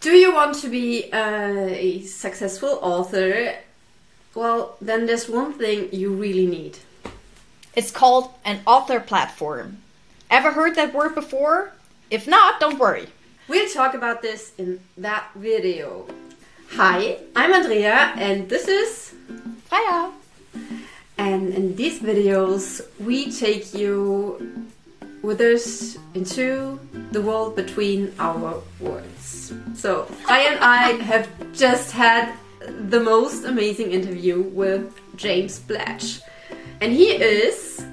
Do you want to be a successful author? Well, then there's one thing you really need. It's called an author platform. Ever heard that word before? If not, don't worry. We'll talk about this in that video. Hi, I'm Andrea and this is Freya. And in these videos, we take you with us into the world between our worlds. So, I and I have just had the most amazing interview with James Blatch. And he is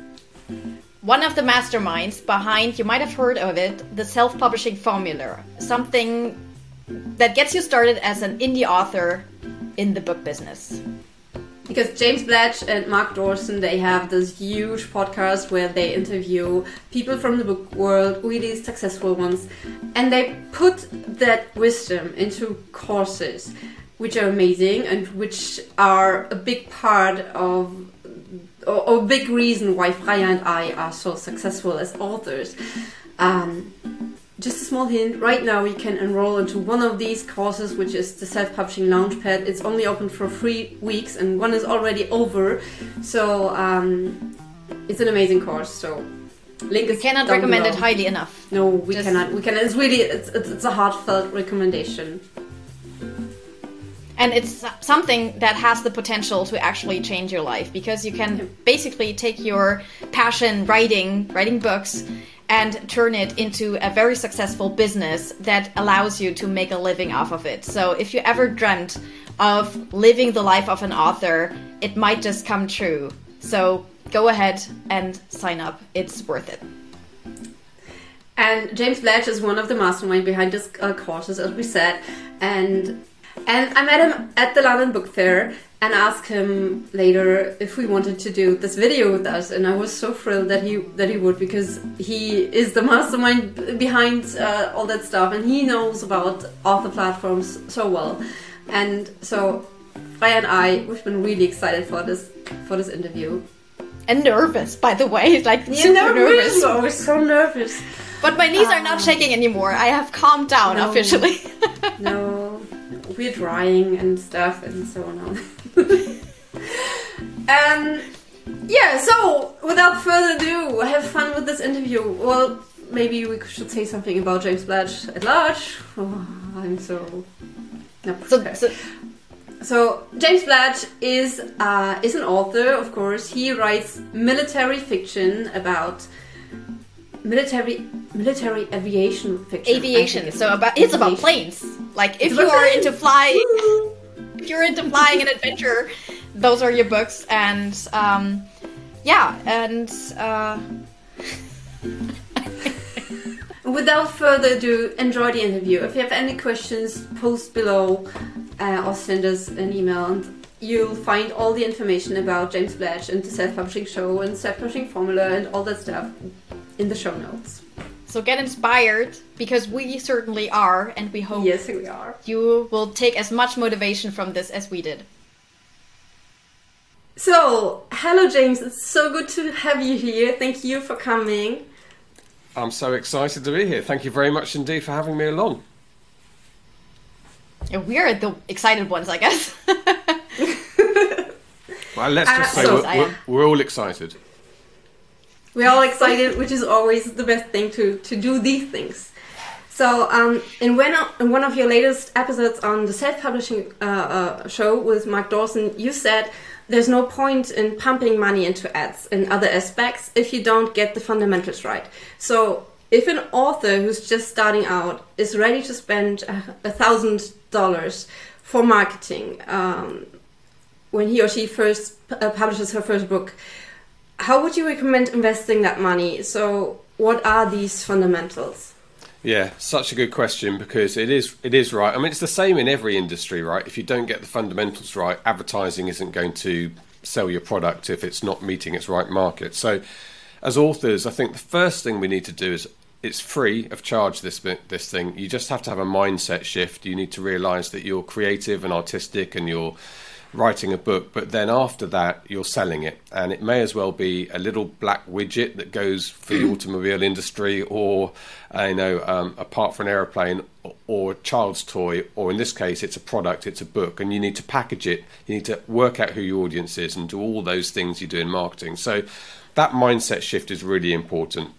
one of the masterminds behind, you might have heard of it, the self publishing formula. Something that gets you started as an indie author in the book business. Because James Blatch and Mark Dawson, they have this huge podcast where they interview people from the book world, really successful ones, and they put that wisdom into courses, which are amazing and which are a big part of or, a big reason why Freya and I are so successful as authors. Um, just a small hint right now you can enroll into one of these courses which is the self-publishing launchpad. It's only open for three weeks and one is already over. So um, it's an amazing course so link is cannot recommend below. it highly enough. No we just cannot we can it's really it's, it's, it's a heartfelt recommendation. And it's something that has the potential to actually change your life because you can basically take your passion writing writing books and turn it into a very successful business that allows you to make a living off of it. So if you ever dreamt of living the life of an author, it might just come true. So go ahead and sign up. It's worth it. And James Blatch is one of the mastermind behind this uh, courses, as we said. And and I met him at the London Book Fair, and asked him later if we wanted to do this video with us. And i was so thrilled that he that he would because he is the mastermind behind uh, all that stuff and he knows about author platforms so well. And so Freya and I we've been really excited for this for this interview. And nervous by the way like yeah, super nervous. so, we're so nervous. But my knees um, are not um, shaking anymore. I have calmed down no, officially. No we're drying and stuff and so on um, yeah, so without further ado, have fun with this interview. Well, maybe we should say something about James Blatch at large. Oh, I'm so. No, so, so, so, James Blatch is uh, is an author, of course. He writes military fiction about military military aviation fiction. Aviation. So about it's about planes. Like if you are into flying if you're into flying and adventure, those are your books. And um, yeah, and. Uh... Without further ado, enjoy the interview. If you have any questions, post below uh, or send us an email, and you'll find all the information about James Blatch and the self publishing show and self publishing formula and all that stuff in the show notes. So get inspired because we certainly are, and we hope yes, we are. You will take as much motivation from this as we did. So, hello, James. It's so good to have you here. Thank you for coming. I'm so excited to be here. Thank you very much indeed for having me along. Yeah, we're the excited ones, I guess. well, let's just uh, say so we're, we're, we're all excited. We're all excited, which is always the best thing to, to do these things. So, um, in, when, in one of your latest episodes on the self publishing uh, uh, show with Mark Dawson, you said there's no point in pumping money into ads and other aspects if you don't get the fundamentals right. So, if an author who's just starting out is ready to spend a thousand dollars for marketing um, when he or she first uh, publishes her first book, how would you recommend investing that money? So, what are these fundamentals? Yeah, such a good question because it is it is right. I mean, it's the same in every industry, right? If you don't get the fundamentals right, advertising isn't going to sell your product if it's not meeting its right market. So, as authors, I think the first thing we need to do is it's free of charge this this thing. You just have to have a mindset shift. You need to realize that you're creative and artistic and you're writing a book, but then after that, you're selling it. And it may as well be a little black widget that goes for the automobile industry, or, uh, you know, um, a part for an aeroplane, or, or a child's toy, or in this case, it's a product, it's a book, and you need to package it. You need to work out who your audience is and do all those things you do in marketing. So that mindset shift is really important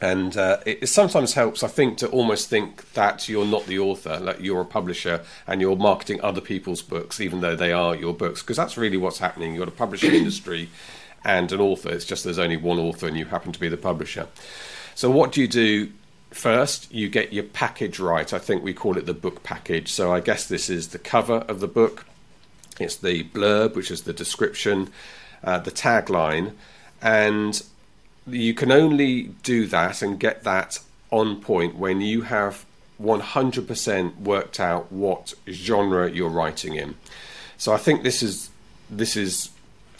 and uh, it, sometimes helps, I think, to almost think that you're not the author, like you're a publisher and you're marketing other people's books, even though they are your books, because that's really what's happening. You've got a publishing industry and an author. It's just there's only one author and you happen to be the publisher. So, what do you do first? You get your package right. I think we call it the book package. So, I guess this is the cover of the book, it's the blurb, which is the description, uh, the tagline, and you can only do that and get that on point when you have 100% worked out what genre you're writing in. So I think this is this is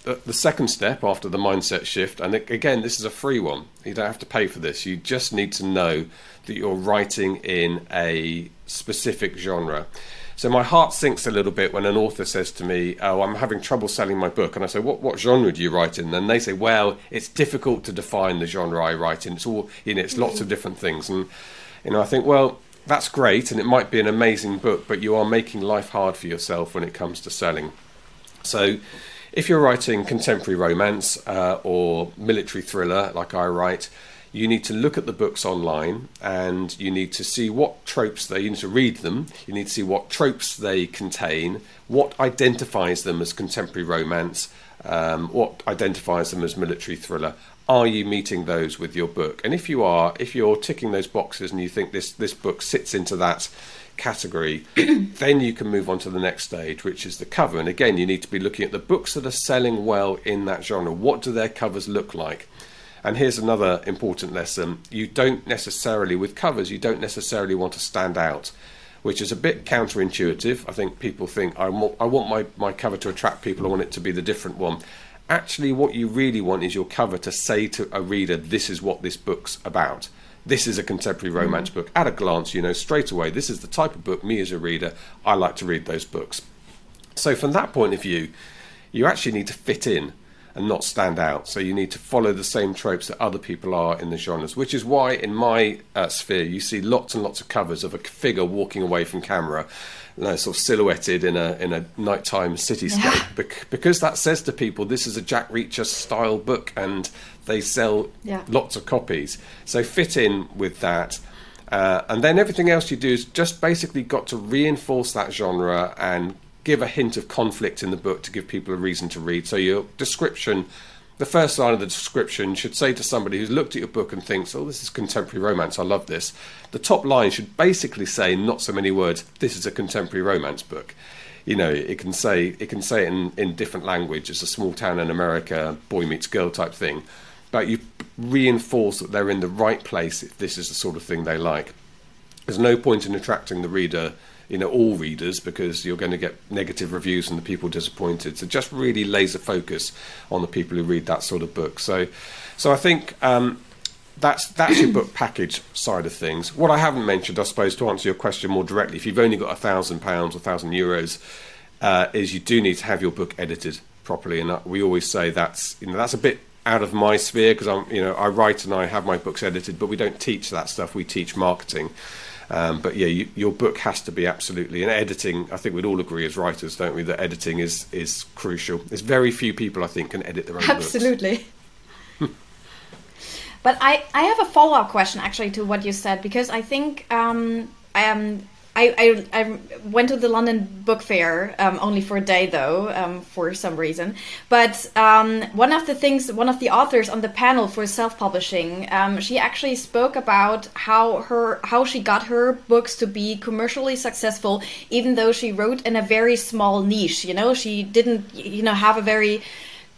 uh, the second step after the mindset shift and again this is a free one. You don't have to pay for this. You just need to know that you're writing in a specific genre. So my heart sinks a little bit when an author says to me, "Oh, I'm having trouble selling my book," and I say, "What what genre do you write in?" And they say, "Well, it's difficult to define the genre I write in. It's all you know, it's lots of different things." And you know, I think, well, that's great, and it might be an amazing book, but you are making life hard for yourself when it comes to selling. So. If you're writing contemporary romance uh, or military thriller, like I write, you need to look at the books online and you need to see what tropes they you need to read them. You need to see what tropes they contain what identifies them as contemporary romance um, what identifies them as military thriller. Are you meeting those with your book? And if you are if you're ticking those boxes and you think this this book sits into that category then you can move on to the next stage which is the cover. And again you need to be looking at the books that are selling well in that genre. What do their covers look like and here's another important lesson you don't necessarily, with covers, you don't necessarily want to stand out, which is a bit counterintuitive. I think people think, I want, I want my, my cover to attract people, I want it to be the different one. Actually, what you really want is your cover to say to a reader, this is what this book's about. This is a contemporary mm-hmm. romance book. At a glance, you know straight away, this is the type of book, me as a reader, I like to read those books. So, from that point of view, you actually need to fit in and not stand out. So you need to follow the same tropes that other people are in the genres, which is why in my uh, sphere you see lots and lots of covers of a figure walking away from camera. You know, sort of silhouetted in a in a nighttime cityscape, yeah. because that says to people this is a Jack Reacher style book, and they sell yeah. lots of copies. So fit in with that. Uh, and then everything else you do is just basically got to reinforce that genre and give a hint of conflict in the book to give people a reason to read. So your description, the first line of the description should say to somebody who's looked at your book and thinks, "Oh, this is contemporary romance. I love this." The top line should basically say, not so many words, "This is a contemporary romance book." You know, it can say it can say it in, in different language. It's a small town in America, boy meets girl type thing. But you reinforce that they're in the right place if this is the sort of thing they like. There's no point in attracting the reader you know all readers because you're going to get negative reviews and the people disappointed. So just really laser focus on the people who read that sort of book. So, so I think. Um, that's that's your book package side of things. What I haven't mentioned, I suppose, to answer your question more directly, if you've only got a thousand pounds or thousand euros, uh, is you do need to have your book edited properly, and we always say that's you know that's a bit out of my sphere because I'm you know I write and I have my books edited, but we don't teach that stuff. We teach marketing. Um, but yeah, you, your book has to be absolutely and editing. I think we'd all agree as writers, don't we, that editing is is crucial. There's very few people I think can edit their own absolutely. but I I have a follow up question actually to what you said because I think um, um I, I, I, went to the London Book Fair um, only for a day though, um, for some reason. But um, one of the things, one of the authors on the panel for self-publishing, um, she actually spoke about how her how she got her books to be commercially successful, even though she wrote in a very small niche. You know, she didn't you know have a very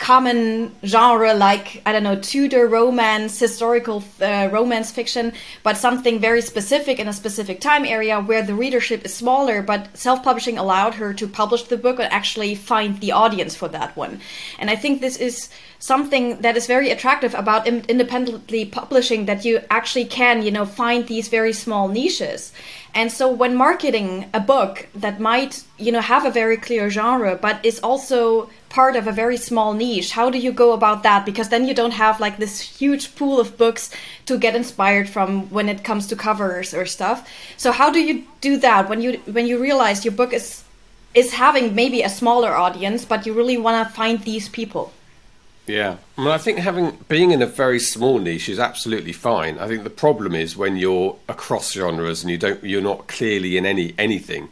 common genre like I don't know Tudor romance, historical uh, romance fiction, but something very specific in a specific time area where the readership is smaller. But self-publishing allowed her to publish the book and actually find the audience for that one. And I think this is something that is very attractive about independently publishing that you actually can you know find these very small niches and so when marketing a book that might you know have a very clear genre but is also part of a very small niche. How do you go about that? Because then you don't have like this huge pool of books to get inspired from when it comes to covers or stuff. So how do you do that when you when you realize your book is is having maybe a smaller audience but you really want to find these people? Yeah, I mean, I think having being in a very small niche is absolutely fine. I think the problem is when you're across genres and you don't, you're not clearly in any anything.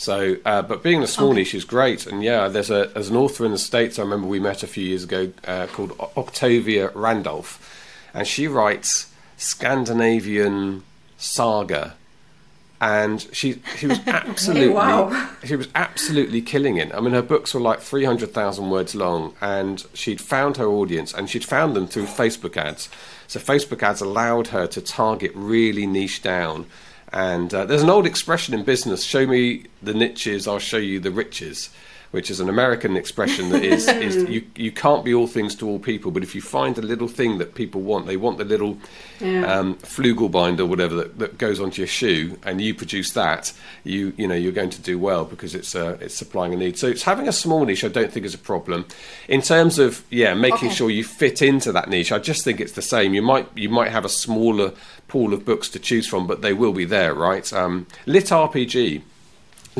So, uh, but being a small okay. niche is great. And yeah, there's a there's an author in the states. I remember we met a few years ago uh, called Octavia Randolph, and she writes Scandinavian saga and she she was absolutely hey, wow. she was absolutely killing it. I mean, her books were like three hundred thousand words long, and she'd found her audience, and she'd found them through Facebook ads. So Facebook ads allowed her to target really niche down. And uh, there's an old expression in business: "Show me the niches, I'll show you the riches." Which is an American expression that is, is you, you can't be all things to all people, but if you find a little thing that people want, they want the little yeah. um, flugelbinder or whatever that, that goes onto your shoe, and you produce that, you you know you're going to do well because it's uh, it's supplying a need. So it's having a small niche. I don't think is a problem. In terms of yeah, making okay. sure you fit into that niche, I just think it's the same. You might you might have a smaller pool of books to choose from, but they will be there, right? Um, lit RPG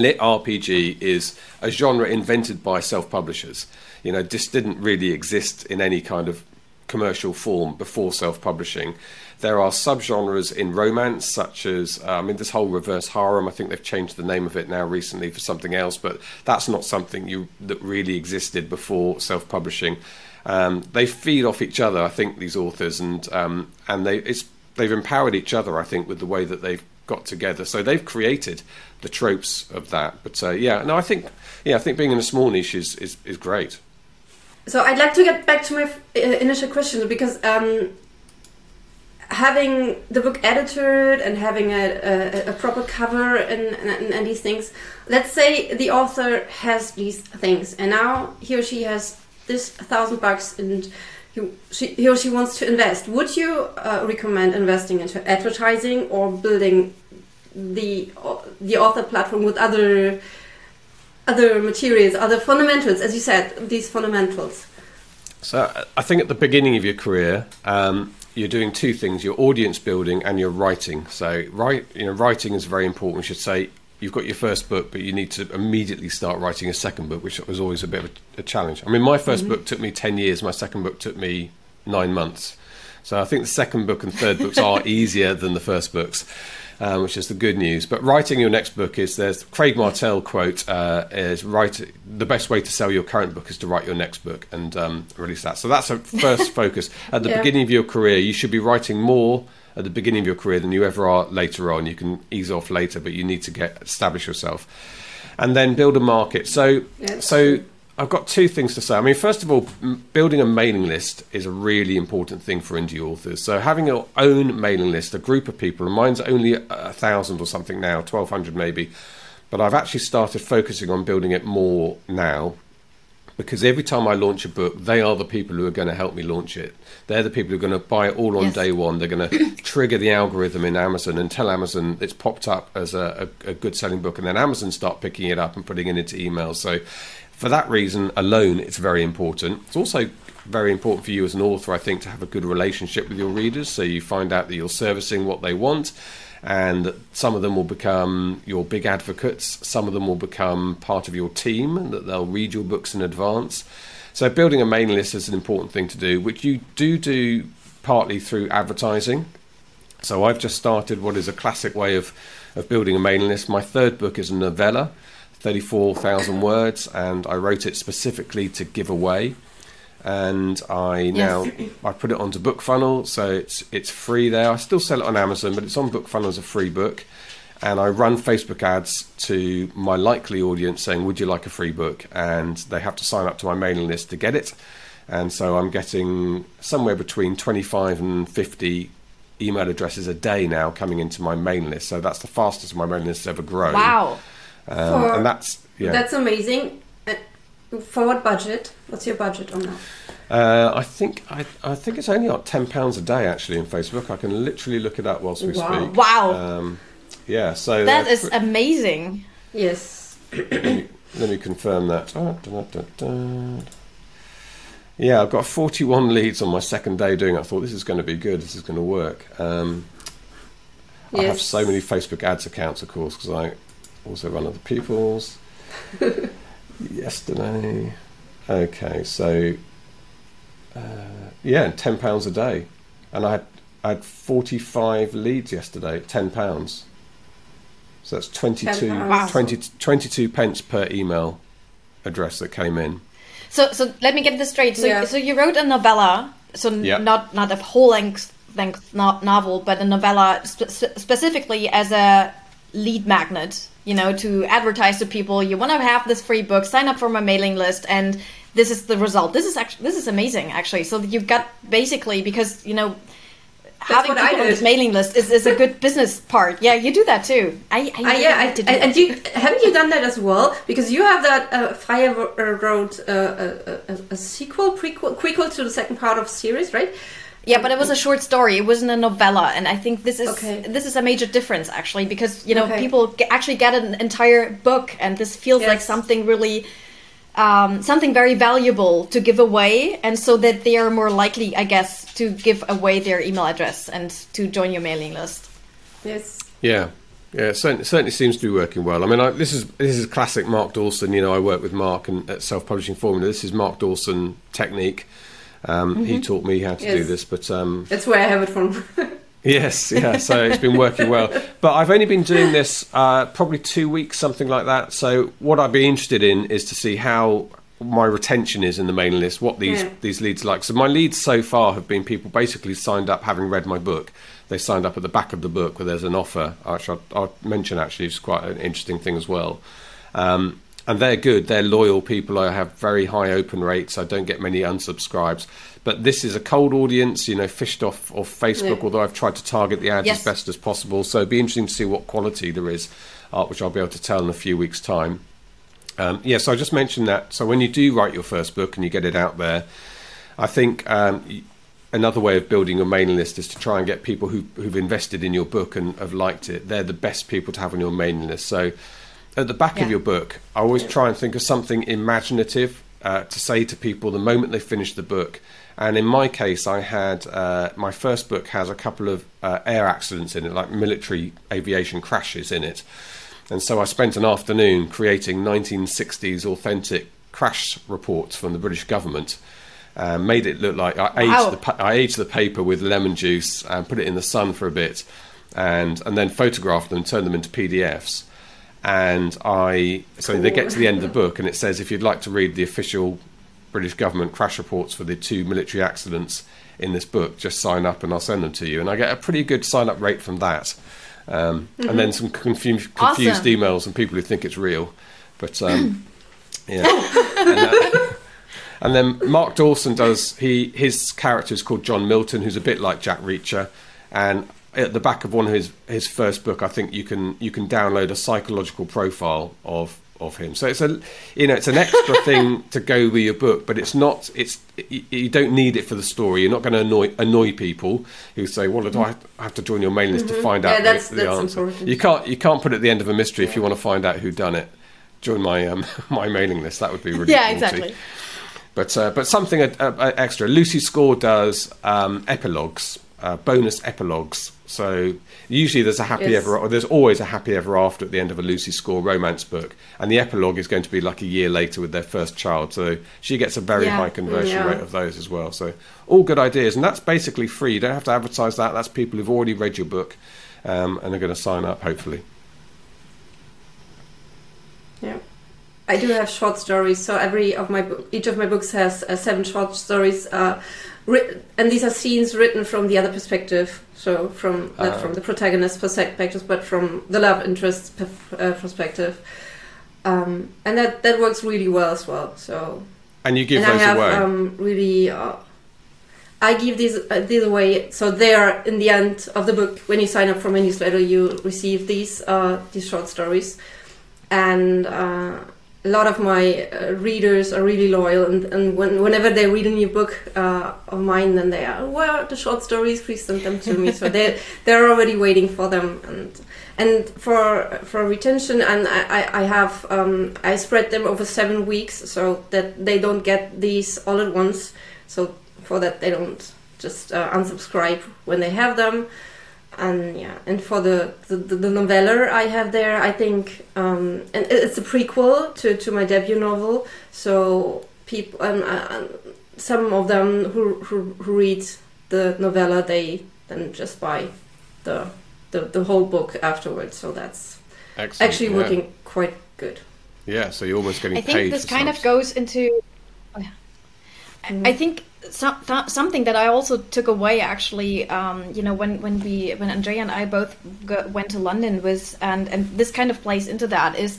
lit RPG is a genre invented by self-publishers. You know, this didn't really exist in any kind of commercial form before self-publishing. There are subgenres in romance, such as uh, I mean, this whole reverse harem. I think they've changed the name of it now recently for something else, but that's not something you that really existed before self-publishing. Um, they feed off each other, I think, these authors, and um, and they it's they've empowered each other, I think, with the way that they've got together. So they've created the tropes of that. But uh, yeah, no, I think yeah, I think being in a small niche is is, is great. So I'd like to get back to my uh, initial question because um, having the book edited and having a, a, a proper cover and, and, and, these things. Let's say the author has these things, and now he or she has this thousand bucks, and he, she, he or she wants to invest. Would you uh, recommend investing into advertising or building the the author platform with other other materials, other fundamentals, as you said, these fundamentals. So I think at the beginning of your career, um, you're doing two things: your audience building and your writing. So write, you know, writing is very important. We should say you've got your first book, but you need to immediately start writing a second book, which was always a bit of a, a challenge. I mean, my 1st mm-hmm. book took me ten years. My second book took me nine months. So I think the second book and third books are easier than the first books um, which is the good news. But writing your next book is there's Craig Martelle quote uh, is write the best way to sell your current book is to write your next book and um, release that. So that's a first focus at the yeah. beginning of your career. You should be writing more at the beginning of your career than you ever are later on. You can ease off later, but you need to get establish yourself and then build a market. So so I've got two things to say. I mean, first of all, building a mailing list is a really important thing for indie authors. So having your own mailing list, a group of people, and mine's only a, thousand or something now, twelve hundred maybe, but I've actually started focusing on building it more now because every time I launch a book, they are the people who are going to help me launch it. They're the people who are going to buy it all on yes. day one. They're going to trigger the algorithm in Amazon and tell Amazon it's popped up as a, a, a good selling book, and then Amazon start picking it up and putting it into emails. So for that reason alone, it's very important. It's also very important for you as an author, I think, to have a good relationship with your readers so you find out that you're servicing what they want and some of them will become your big advocates, some of them will become part of your team, and that they'll read your books in advance. So, building a mailing list is an important thing to do, which you do do partly through advertising. So, I've just started what is a classic way of, of building a mailing list. My third book is a novella 34,000 words, and I wrote it specifically to give away. And I now. I put it onto BookFunnel, so it's it's free there. I still sell it on Amazon, but it's on BookFunnel as a free book. And I run Facebook ads to my likely audience saying, "Would you like a free book?" And they have to sign up to my mailing list to get it. and so I'm getting somewhere between 25 and 50 email addresses a day now coming into my mailing list. So that's the fastest my mailing list has ever grown. Wow. Um, For- and that's yeah. That's amazing. Uh, For what budget? What's your budget on that? Uh, I think I, I think it's only like ten pounds a day actually in Facebook. I can literally look it up whilst we Wow. speak. Wow. Um, yeah. So that is uh, fr- amazing. Yes. Let me confirm that. Oh, da, da, da, da. Yeah, I've got 41 leads on my second day doing it. I thought this is going to be good. This is going to work. Um, I have so many Facebook ads accounts, of course, because I also run other people's. Yesterday. Okay, so uh, yeah, ten pounds a day, and I had I had forty five leads yesterday at ten pounds. So that's 22, Wow. 20 22 pence per email address that came in. So, so let me get this straight. So, Yeah. so you wrote a novella. So n- Yeah. not not a whole length length no- novel, but a novella spe- spe- specifically as a lead magnet. You know, to advertise to people. You want to have this free book. Sign up for my mailing list, and this is the result. This is actually this is amazing, actually. So you got basically because you know. having what I people on this mailing list is, is a good business part. Yeah, you do that too. I, I Uh, yeah, I, do and, you haven't you done that as well? Because you have that uh, Freya wrote uh, a, a, a sequel, prequel, prequel to the second part of series, right? Yeah, but it was a short story. It wasn't a novella, and I think this is Okay. this is a major difference actually because you know Okay. people ge- actually get an entire book, and this feels like something really. Um, something very valuable to give away, and so that they are more likely, I guess, to give away their email address and to join your mailing list. Yes. Yeah, yeah, it certainly, certainly seems to be working well. I mean, I, this is this is classic Mark Dawson. You know, I work with Mark and at Self Publishing Formula. This is Mark Dawson technique. Um, He taught me how to do this, but um, That's where I have it from. Yes, yeah. So it's been working well, but I've only been doing this uh, probably two weeks, something like that. So what I'd be interested in is to see how my retention is in the mailing list, what these Yeah. these leads are like. So my leads so far have been people basically signed up having read my book. They signed up at the back of the book where there's an offer, which I'll, I'll mention actually it's quite an interesting thing as well. Um, and they're good. They're loyal people. I have very high open rates. I don't get many unsubscribes. But this is a cold audience, you know, fished off of Facebook. Yeah. Although I've tried to target the ads Yes. as best as possible, so it'd be interesting to see what quality there is, uh, which I'll be able to tell in a few weeks' time. Um, yeah, so I just mentioned that. So when you do write your first book and you get it out there, I think um, another way of building your mailing list is to try and get people who, who've invested in your book and have liked it. They're the best people to have on your mailing list. So at the back Yeah. of your book, I always try and think of something imaginative uh, to say to people the moment they finish the book. And in my case, I had uh, my first book has a couple of uh, air accidents in it, like military aviation crashes in it. And so I spent an afternoon creating 1960s authentic crash reports from the British government. Uh, made it look like I aged, Wow. the, I aged the paper with lemon juice and put it in the sun for a bit, and and then photographed them, turned them into PDFs. And I so they get to the end of the book, and it says if you'd like to read the official British government crash reports for the two military accidents in this book, just sign up and I'll send them to you. And I get a pretty good sign up rate from that. Um, And then some confu- confused Awesome. emails and people who think it's real. But um, yeah. and, uh, and then Mark Dawson does he his character is called John Milton, who's a bit like Jack Reacher, and at the back of one of his his first book, I think you can you can download a psychological profile of of him. So it's a you know it's an extra thing to go with your book, but it's not it's you, don't need it for the story. You're not going to annoy annoy people who say, "Well, do I have to join your mailing list to find Yeah, out that's- the, the that's answer?" important. You can't you can't put it at the end of a mystery if you want to find out who done it. Join my um, my mailing list. That would be really Yeah, naughty. exactly. But uh, but something uh, uh, extra. Lucy Score does um, epilogues, uh, bonus epilogues. So usually there's a happy Yes. ever, there's always a happy ever after at the end of a Lucy Score romance book, and the epilogue is going to be like a year later with their first child. So she gets a very Yeah. high conversion Yeah. rate of those as well. So all good ideas, and that's basically free. You don't have to advertise that. That's people who've already read your book um, and are going to sign up, hopefully. Yeah. I do have short stories, so every of my each of my books has uh, seven short stories, uh, and these are scenes written from the other perspective. So from not Ah. from the protagonist perspective, but from the love interest's uh, perspective, um, and that that works really well as well. So And you give and those I have away. Um, really, uh, I give these uh, these away. So they are in the end of the book. When you sign up for my newsletter, you receive these uh, these short stories, and uh, a lot of my uh, readers are really loyal. And, and when, whenever they read a new book uh, of mine, then they are, "Where are the short stories? Please send them to me." so they they're already waiting for them and. And for for retention, and I, I- I have um, I spread them over seven weeks so that they don't get these all at once. So for that they don't just uh, unsubscribe when they have them. And yeah, and for the the, the, the novella I have there, I think, um, and it's a prequel to, to my debut novel. So people, um, uh, some of them who, who who read the novella, they then just buy the the, the whole book afterwards. So that's Excellent, actually yeah. working quite good. Yeah, so you're almost getting I paid. think this for kind of goes into. oh, yeah. I- I think some, th- something that I also took away actually, um, you know, when, when we when Andrea and I both go, went to London was and and this kind of plays into that is.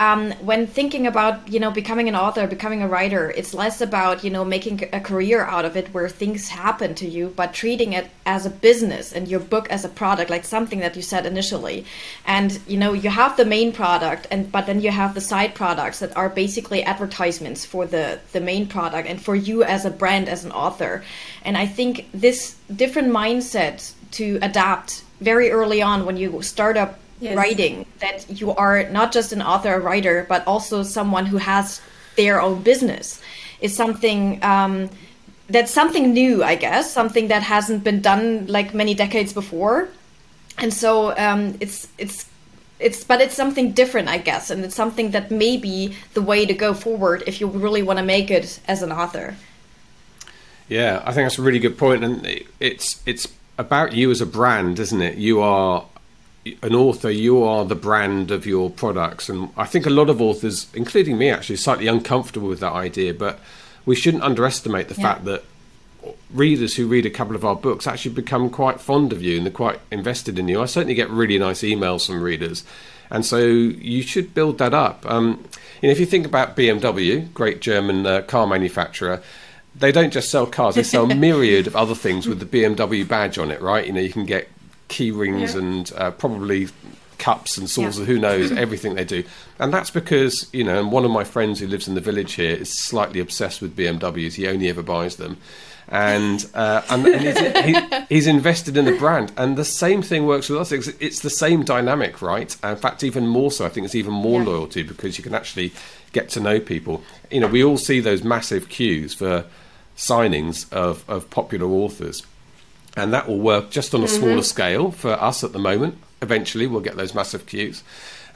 Um, when thinking about you know becoming an author, becoming a writer, it's less about you know making a career out of it where things happen to you, but treating it as a business and your book as a product, like something that you said initially. And you know you have the main product, and but then you have the side products that are basically advertisements for the the main product and for you as a brand as an author. And I think this different mindset to adapt very early on when you start up Yes. writing that you are not just an author, a writer, but also someone who has their own business is something um, that's something new, I guess, something that hasn't been done like many decades before, and so um, it's it's it's but it's something different, I guess, and it's something that may be the way to go forward if you really want to make it as an author. Yeah, I think that's a really good point, and it's it's about you as a brand, isn't it? You are an author. You are the brand of your products, and I think a lot of authors, including me, actually, are slightly uncomfortable with that idea. But we shouldn't underestimate the Yeah. fact that readers who read a couple of our books actually become quite fond of you and they're quite invested in you. I certainly get really nice emails from readers, and so you should build that up. Um, you know, if you think about BMW, great German uh, car manufacturer, they don't just sell cars; they sell a myriad of other things with the BMW badge on it. Right? You know, you can get key rings Yeah. and uh, probably cups and saucers, Yeah. who knows, everything they do. And that's because, you know, and one of my friends who lives in the village here is slightly obsessed with BMWs. He only ever buys them. And, uh, and, and he's, he, he's invested in the brand. And the same thing works with us. It's, it's the same dynamic, right? In fact, even more so. I think it's even more Yeah. loyalty because you can actually get to know people. You know, we all see those massive queues for signings of, of popular authors and that will work just on a smaller scale for us at the moment. Eventually, we'll get those massive queues.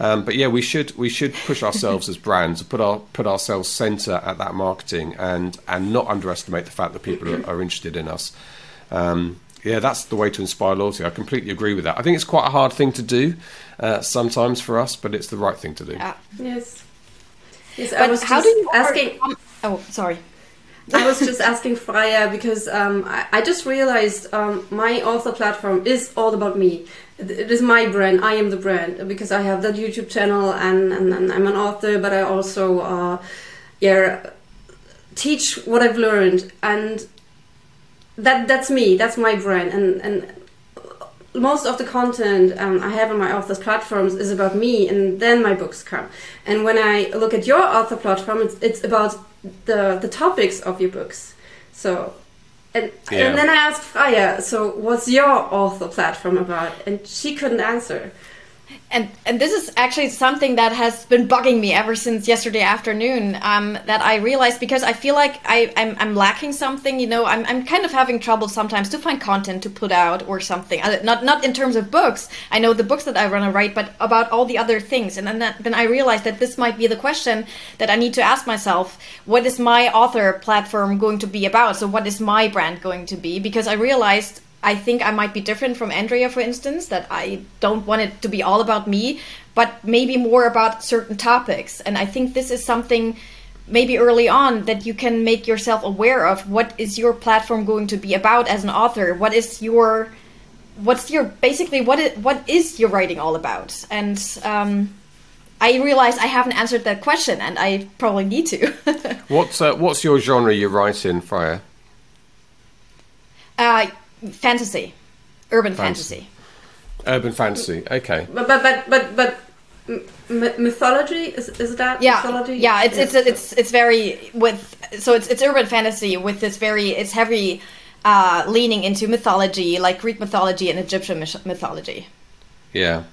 Um, but yeah, we should we should push ourselves as brands, put our put ourselves centre at that marketing, and and not underestimate the fact that people are, are interested in us. Um, yeah, that's the way to inspire loyalty. I completely agree with that. I think it's quite a hard thing to do uh, sometimes for us, but it's the right thing to do. Yeah. Yes. Yes, I But was how just do you asking? overcome- Oh, sorry. I was just asking Freya because um, I, I just realized um, my author platform is all about me. It, is my brand. I am the brand because I have that YouTube channel and, and, and I'm an author, but I also uh, yeah teach what I've learned and that that's me. That's my brand and and most of the content um, I have on my author's platforms is about me, and then my books come. And when I look at your author platform, it's, it's about the the topics of your books. So, and, Yeah. and then I asked Freya, so what's your author platform about? And she couldn't answer. And and this is actually something that has been bugging me ever since yesterday afternoon um, that i realized because i feel like I, I'm, I'm lacking something you know I'm, I'm kind of having trouble sometimes to find content to put out or something. Uh, not not in terms of books. I know the books that i want to write but about all the other things. And then that, then i realized that this might be the question that i need to ask myself. What is my author platform going to be about? So what is my brand going to be? Because i realized I think I might be different from Andrea, for instance, that I don't want it to be all about me, but maybe more about certain topics. And I think this is something maybe early on that you can make yourself aware of what is your platform going to be about as an author what is your what's your basically what is, what is your writing all about and um, I realized I haven't answered that question, and I probably need to. what's uh, what's your genre you write in, Freya? Uh, fantasy, urban fantasy. fantasy. Urban fantasy. Okay. But but but but but mythology is, is that yeah mythology? yeah it's it's it's it's very with so it's it's urban fantasy with this very it's heavy uh, leaning into mythology like Greek mythology and Egyptian mythology. Yeah.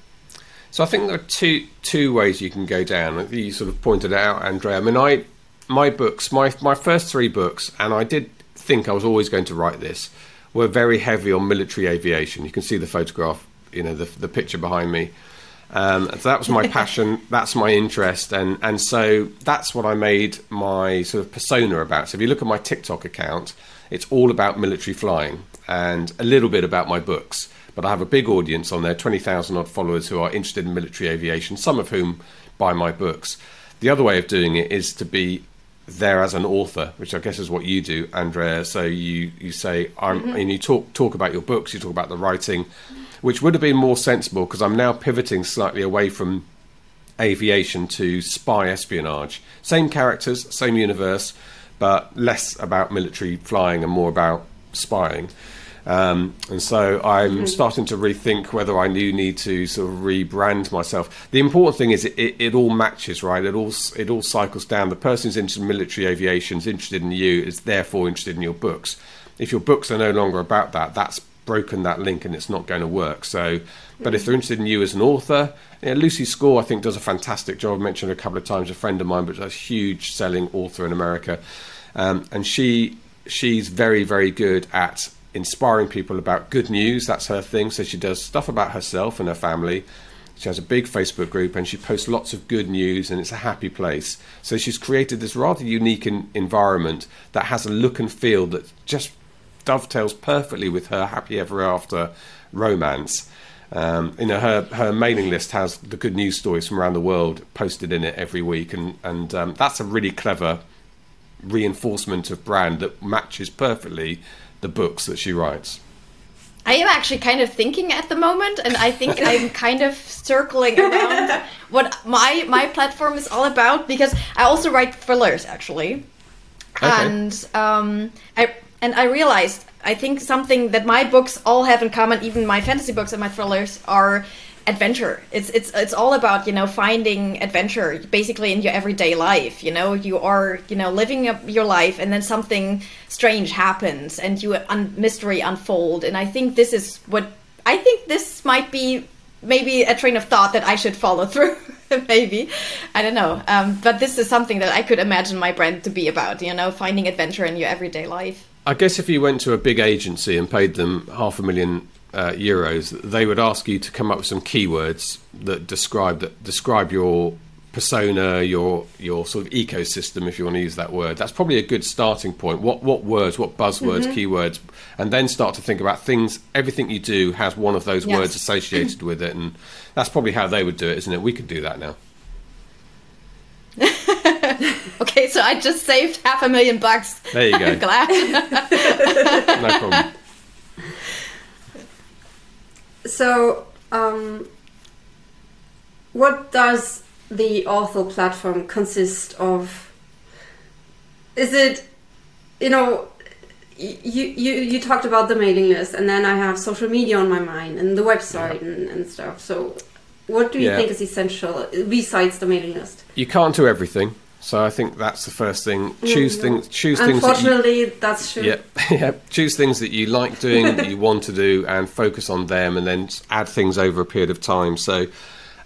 So I think there are two two ways you can go down. You sort of pointed out, Andrea. I mean, I my books, my my first three books, and I did think I was always going to write this, were very heavy on military aviation. You can see the photograph, you know, the the picture behind me. Um, so that was my passion. That's my interest, and and so that's what I made my sort of persona about. So if you look at my TikTok account, it's all about military flying and a little bit about my books. But I have a big audience on there, twenty thousand odd followers who are interested in military aviation. Some of whom buy my books. The other way of doing it is to be there as an author, which I guess is what you do, Andrea. So you you say I'm, mm-hmm. and you talk talk about your books, you talk about the writing which would have been more sensible because I'm now pivoting slightly away from aviation to spy espionage. Same characters, same universe, but less about military flying and more about spying. Um, and so I'm mm-hmm. starting to rethink whether I do need to sort of rebrand myself. The important thing is it, it, it, all matches, right? It all it all cycles down. The person who's interested in military aviation is interested in you, is therefore interested in your books. If your books are no longer about that, that's broken that link and it's not going to work. So, but if they're interested in you as an author, yeah, Lucy Score I think does a fantastic job. I've mentioned a couple of times a friend of mine, but a huge selling author in America, um, and she she's very very good at inspiring people about good news. That's her thing. So she does stuff about herself and her family. She has a big Facebook group and she posts lots of good news, and it's a happy place. So she's created this rather unique in, environment that has a look and feel that just dovetails perfectly with her happy ever after romance. Um, you know, her her mailing list has the good news stories from around the world posted in it every week, and and um, that's a really clever reinforcement of brand that matches perfectly the books that she writes. I am actually kind of thinking at the moment, and I think I'm kind of circling around what my my platform is all about because I also write thrillers actually, okay. and um, I and I realized I think something that my books all have in common, even my fantasy books and my thrillers, are adventure. It's it's it's all about you know finding adventure basically in your everyday life. You know, you are you know living your life, and then something strange happens, and you un- mystery unfold. And I think this is what I think this might be maybe a train of thought that I should follow through. maybe I don't know. Um, but this is something that I could imagine my brand to be about. You know, finding adventure in your everyday life. I guess if you went to a big agency and paid them half a million uh, euros, they would ask you to come up with some keywords that describe that describe your persona, your your sort of ecosystem, if you want to use that word. That's probably a good starting point. What what words, what buzzwords, mm-hmm. keywords, and then start to think about things. Everything you do has one of those yes. words associated with it, and that's probably how they would do it, isn't it? We could do that now. okay, so I just saved half a million bucks. There you go. I'm glad. no problem. So, um, what does the author platform consist of? Is it, you know, you, you you talked about the mailing list, and then I have social media on my mind and the website yeah. and, and stuff. So, what do you yeah. think is essential besides the mailing list? You can't do everything. So I think that's the first thing. Choose mm, things. Choose things. Unfortunately, that you, that's true. Yeah, yeah. Choose things that you like doing, that you want to do, and focus on them, and then add things over a period of time. So,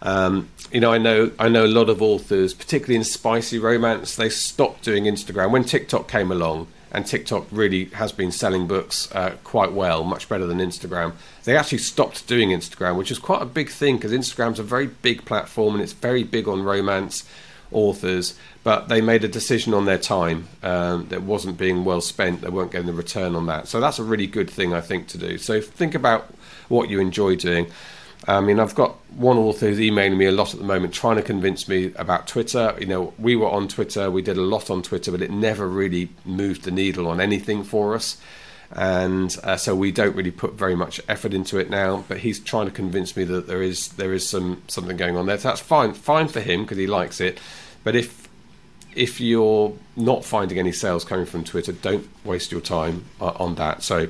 um, you know, I know I know a lot of authors, particularly in spicy romance, they stopped doing Instagram when TikTok came along, and TikTok really has been selling books uh, quite well, much better than Instagram. They actually stopped doing Instagram, which is quite a big thing because Instagram's a very big platform and it's very big on romance authors, but they made a decision on their time um, that wasn't being well spent. They weren't getting the return on that. So that's a really good thing, I think, to do. So think about what you enjoy doing. I mean, I've got one author who's emailing me a lot at the moment, trying to convince me about Twitter. You know, we were on Twitter, we did a lot on Twitter, but it never really moved the needle on anything for us. and uh, so we don't really put very much effort into it now. But he's trying to convince me that there is there is some something going on there. So that's fine, fine for him because he likes it. But if if you're not finding any sales coming from Twitter, don't waste your time uh, on that. So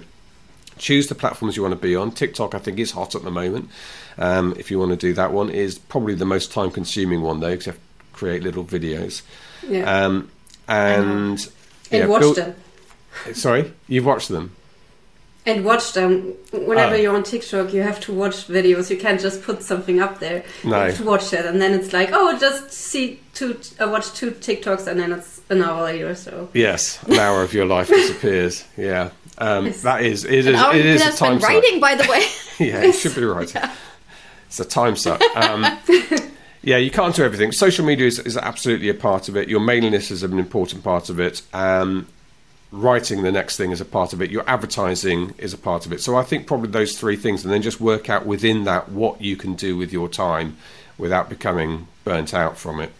choose the platforms you want to be on. TikTok, I think, is hot at the moment. Um, if you want to do that one, is probably the most time-consuming one though, because you have to create little videos. Yeah. Um, and and yeah, watch build- them. Sorry, you've watched them. And watch them. Whenever Oh. you're on TikTok, you have to watch videos. You can't just put something up there. No. You have to watch it, and then it's like, oh, just see two, uh, watch two TikToks, and then it's an hour later. So Yes, an hour of your life disappears. Yeah, um, that is it is it is a time suck. writing, by the way. Yeah, it should be right. It's a time suck. Um, yeah, you can't do everything. Social media is, is absolutely a part of it. Your mailing list is an important part of it. Um, writing the next thing is a part of it. Your advertising is a part of it. So I think probably those three things, and then just work out within that what you can do with your time without becoming burnt out from it.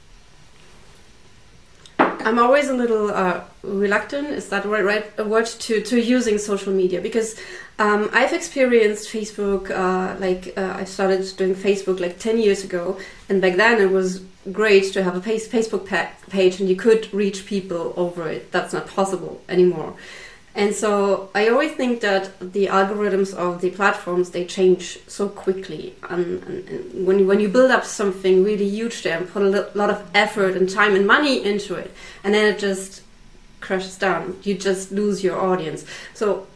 I'm always a little uh, reluctant. Is that right? Right a word to to using social media because um, I've experienced Facebook. Uh, like uh, I started doing Facebook like ten years ago, and back then it was great to have a Facebook page and you could reach people over it. That's not possible anymore. And so I always think that the algorithms of the platforms they change so quickly, and, and, and when you, when you build up something really huge there and put a lot of effort and time and money into it, and then it just crashes down, you just lose your audience. So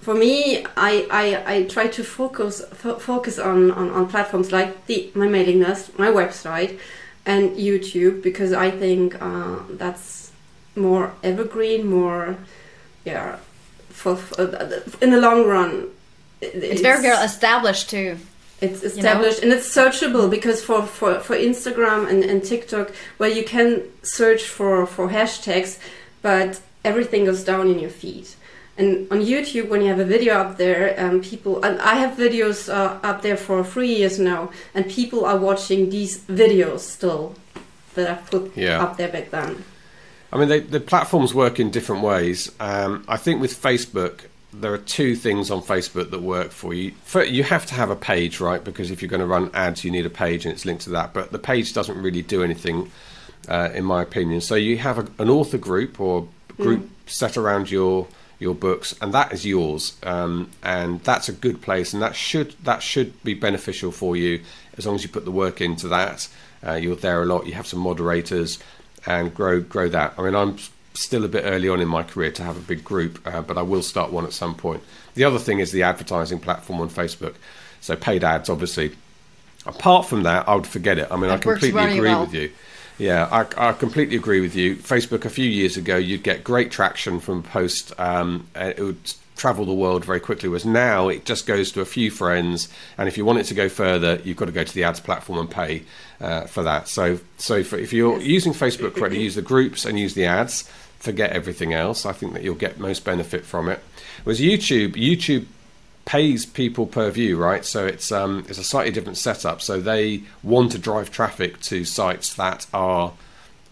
for me, I, I, I try to focus fo- focus on, on, on platforms like the my mailing list, my website, and YouTube because I think uh, that's more evergreen, more yeah. For, for in the long run, it- It's very well established too. it's know? established and it's searchable because for, for, for Instagram and, and TikTok, well, you can search for, for hashtags, but everything goes down in your feed. And on YouTube, when you have a video up there, um, people, and I have videos uh, up there for three years now, and people are watching these videos still that I've put Yeah. up there back then. I mean, they, the platforms work in different ways. Um, I think with Facebook, there are two things on Facebook that work for you. For, you have to have a page, right? Because if you're going to run ads, you need a page and it's linked to that. But the page doesn't really do anything, uh, in my opinion. So you have a, an author group or group set around your your books, and that is yours, um, and that's a good place, and that should that should be beneficial for you as long as you put the work into that. Uh, you're there a lot. You have some moderators, and grow grow that. I mean, I'm still a bit early on in my career to have a big group, uh, but I will start one at some point. The other thing is the advertising platform on Facebook, so paid ads, obviously. Apart from that, I would forget it. I mean, I That completely agree well. with you. Yeah, I, I completely agree with you. Facebook a few years ago, you'd get great traction from a post. Um, it would travel the world very quickly. Whereas now, it just goes to a few friends, and if you want it to go further, you've got to go to the ads platform and pay uh, for that. So, so for, if you're using Facebook correctly, use the groups and use the ads. Forget everything else. I think that you'll get most benefit from it. Whereas YouTube, YouTube pays people per view, right? So it's um, it's a slightly different setup. So they want to drive traffic to sites that are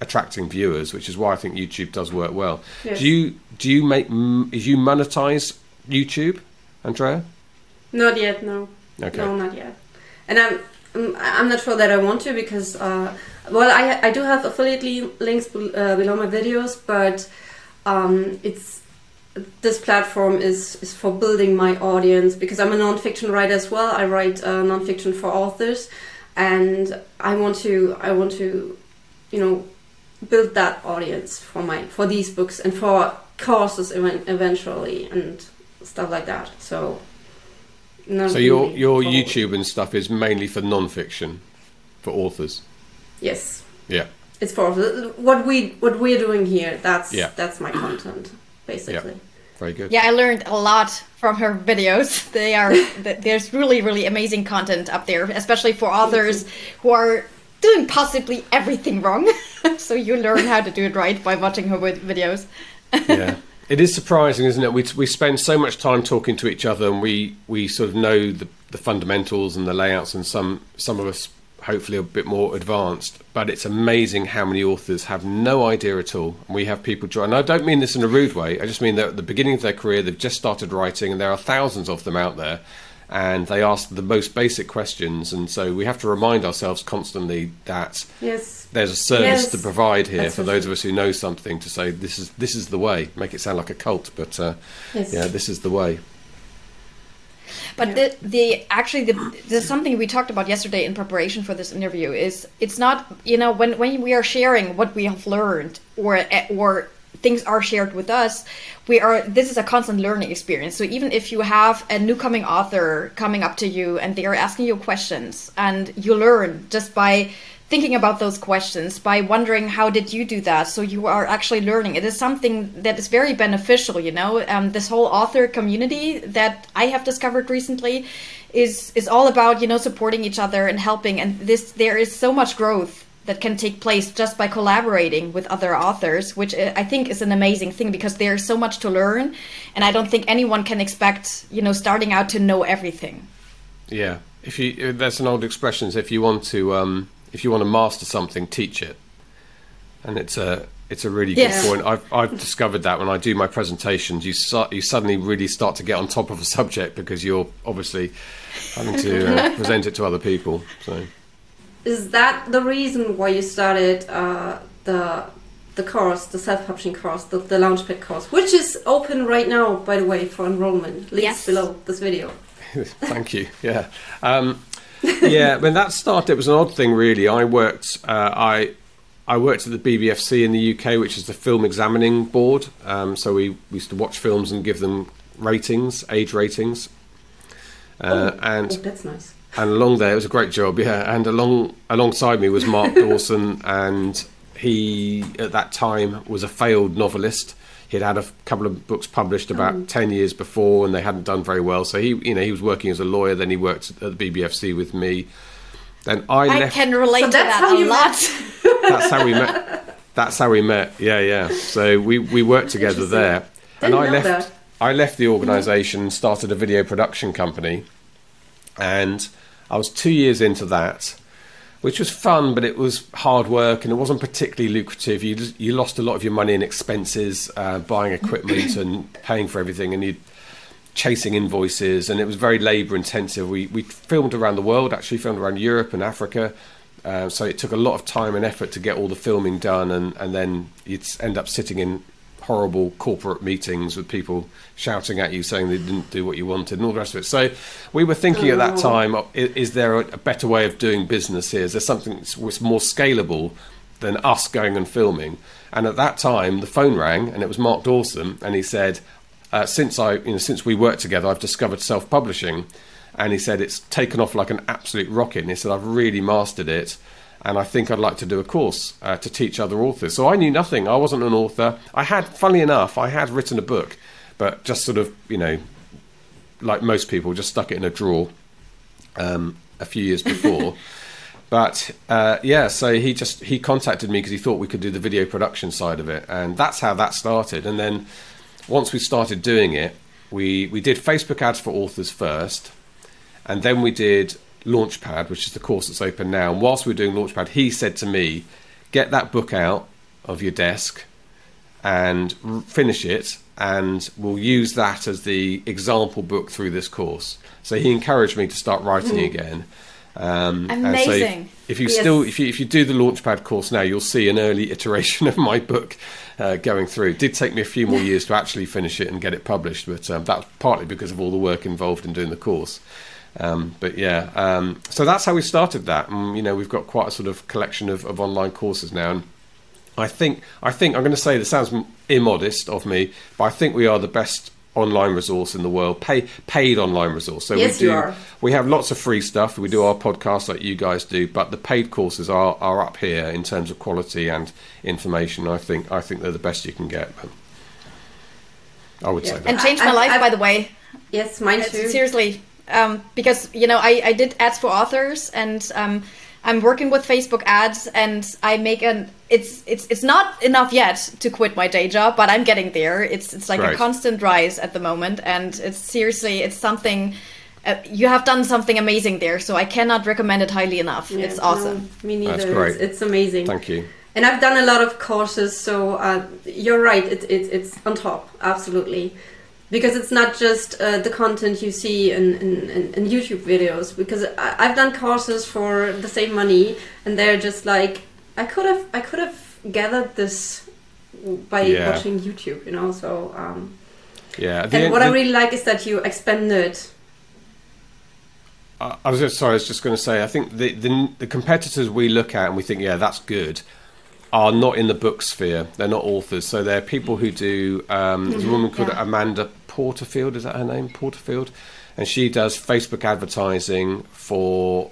attracting viewers, which is why I think YouTube does work well. Yes. Do you do you make do you monetize YouTube, Andrea? Not yet, no. Okay. No, not yet. And I'm I'm- I'm not sure that I want to because uh, well I I do have affiliate links uh, below my videos, but um, it's this platform is is for building my audience because I'm a nonfiction writer as well. I write uh, nonfiction for authors, and I want to I want to you know build that audience for my for these books and for courses even, eventually and stuff like that. So. So your your YouTube and stuff is mainly for non-fiction, for authors. Yes, Yeah. it's for what we what we're doing here. That's Yeah. that's my content basically. Very good. Yeah, I learned a lot from her videos. They are there's really really amazing content up there, especially for authors who are doing possibly everything wrong. so you learn how to do it right by watching her videos. yeah. It is surprising, isn't it? We, we spend so much time talking to each other, and we, we sort of know the, the fundamentals and the layouts, and some some of us hopefully a bit more advanced. But it's amazing how many authors have no idea at all. And we have people join. And I don't mean this in a rude way. I just mean that at the beginning of their career, they've just started writing, and there are thousands of them out there. And they ask the most basic questions, and so we have to remind ourselves constantly that Yes. there's a service Yes. to provide here That's for for those of us who know something to say this is this is the way. Make it sound like a cult, but uh, Yes. yeah, this is the way. But Yeah. the, the actually the, there's something we talked about yesterday in preparation for this interview is it's not you know when when we are sharing what we have learned or eh, or things are shared with us we are this is a constant learning experience so even if you have a new coming author coming up to you and they are asking you questions and you learn just by thinking about those questions by wondering how did you do that? So you are actually learning. It is something that is very beneficial you know? Um, this whole author community that i have discovered recently is is all about you know supporting each other and helping. And this there is so much growth that can take place just by collaborating with other authors which uh, i think is an amazing thing because there's so much to learn. And i don't think anyone can expect you know starting out to know everything. Yeah, if you that's an old expression: if you want to um, if you want to master something, teach it. And it's a it's a really Yes. good point. I've I've discovered that when I do my presentations, you su- you suddenly really start to get on top of a subject because you're obviously having to uh, present it to other people. So Is that the reason why you started uh, the the course, the self-publishing course, the, the Launchpad course, which is open right now, by the way, for enrollment? Links Yes. below this video. Thank you. Yeah. Um, yeah, when that started, it was an odd thing, really. I worked, uh, I, I worked at the BBFC in the UK, which is the Film Examining Board. Um, so we, we used to watch films and give them ratings, age ratings. Uh, and Oh, that's nice. and along there it was a great job yeah and along alongside me was mark dawson and he at that time was a failed novelist he'd had a couple of books published about mm. 10 years before and they hadn't done very well. So he you know he was working as a lawyer then he worked at the bbfc with me. Then i, i left can relate So to that's that how a you lot. That's how we met. That's how we met. Yeah yeah. So we we worked together there. And Didn't i know left that. i left the mm-hmm. organization started a video production company and i was 2 years into that which was fun but it was hard work and it wasn't particularly lucrative you you lost a lot of your money in expenses uh, buying equipment and paying for everything and you chasing invoices, and it was very labour intensive. We we filmed around the world, actually filmed around Europe and Africa. Uh, so it took a lot of time and effort to get all the filming done, and, and then you'd end up sitting in horrible corporate meetings with people shouting at you saying they didn't do what you wanted and all the rest of it. So we were thinking at that Oh. time, i- is there a, a better way of doing business here? Is there something that's was more scalable than us going and filming? And at that time, the phone rang, and it was Mark Dawson, and he said, uh, "Since I, you know, since we worked together, I've discovered self-publishing." And he said it's taken off like an absolute rocket. And he said I've really mastered it, and I think I'd like to do a course uh, to teach other authors. So I knew nothing. I wasn't an author. I had, funnily enough, I had written a book, but just sort of, you know, like most people, just stuck it in a drawer um, a few years before. but uh, yeah, so he just he contacted me because he thought we could do the video production side of it, and that's how that started. And then once we started doing it, we we did Facebook ads for authors first, and then we did Launchpad, which is the course that's open now. And whilst we were doing Launchpad, he said to me, "Get that book out of your desk." and r- finish it, and we'll use that as the example book through this course. So he encouraged me to start writing again. Um, and so if- Amazing. if, you Yes. still, if you if you do the Launchpad course now, you'll see an early iteration of my book uh, going through. It did take me a few more years to actually finish it and get it published, but um, that's partly because of all the work involved in doing the course. Um, but yeah, um, so that's how we started that. And, you know, we've got quite a sort of collection of, of online courses now. And I think I think I'm going to say this sounds immodest of me, but I think we are the best online resource in the world, pay, paid online resource. So Yes, we you do. are. We have lots of free stuff. We do our podcast like you guys do, but the paid courses are, are up here in terms of quality and information. I think I think they're the best you can get. But I would Yeah. say that. and changed my I- life I- by the way Yes, mine too. Seriously, um, because you know I, I did ads for authors, and um, I'm working with Facebook ads, and I make an. It's it's it's not enough yet to quit my day job, but I'm getting there. It's it's like a constant rise at the moment, and it's seriously it's something uh, you have done something amazing there. So I cannot recommend it highly enough. Yeah, it's awesome. No, me neither. That's great. It's, it's amazing. Thank you. And I've done a lot of courses, so uh, you're right. It, it, it's on top, absolutely, because it's not just uh, the content you see in, in, in, YouTube videos. Because I, I've done courses for the same money, and they're just like I could have I could have gathered this by Yeah. watching YouTube, you know. So um, Yeah. the- and what I really like is that you expanded. I I was just, sorry. I was just going to say. I think the, the the competitors we look at and we think, yeah, that's good, are not in the book sphere. They're not authors. So they're people who do. Um, There's a woman called yeah. Amanda Porterfield. Is that her name? Porterfield, and she does Facebook advertising for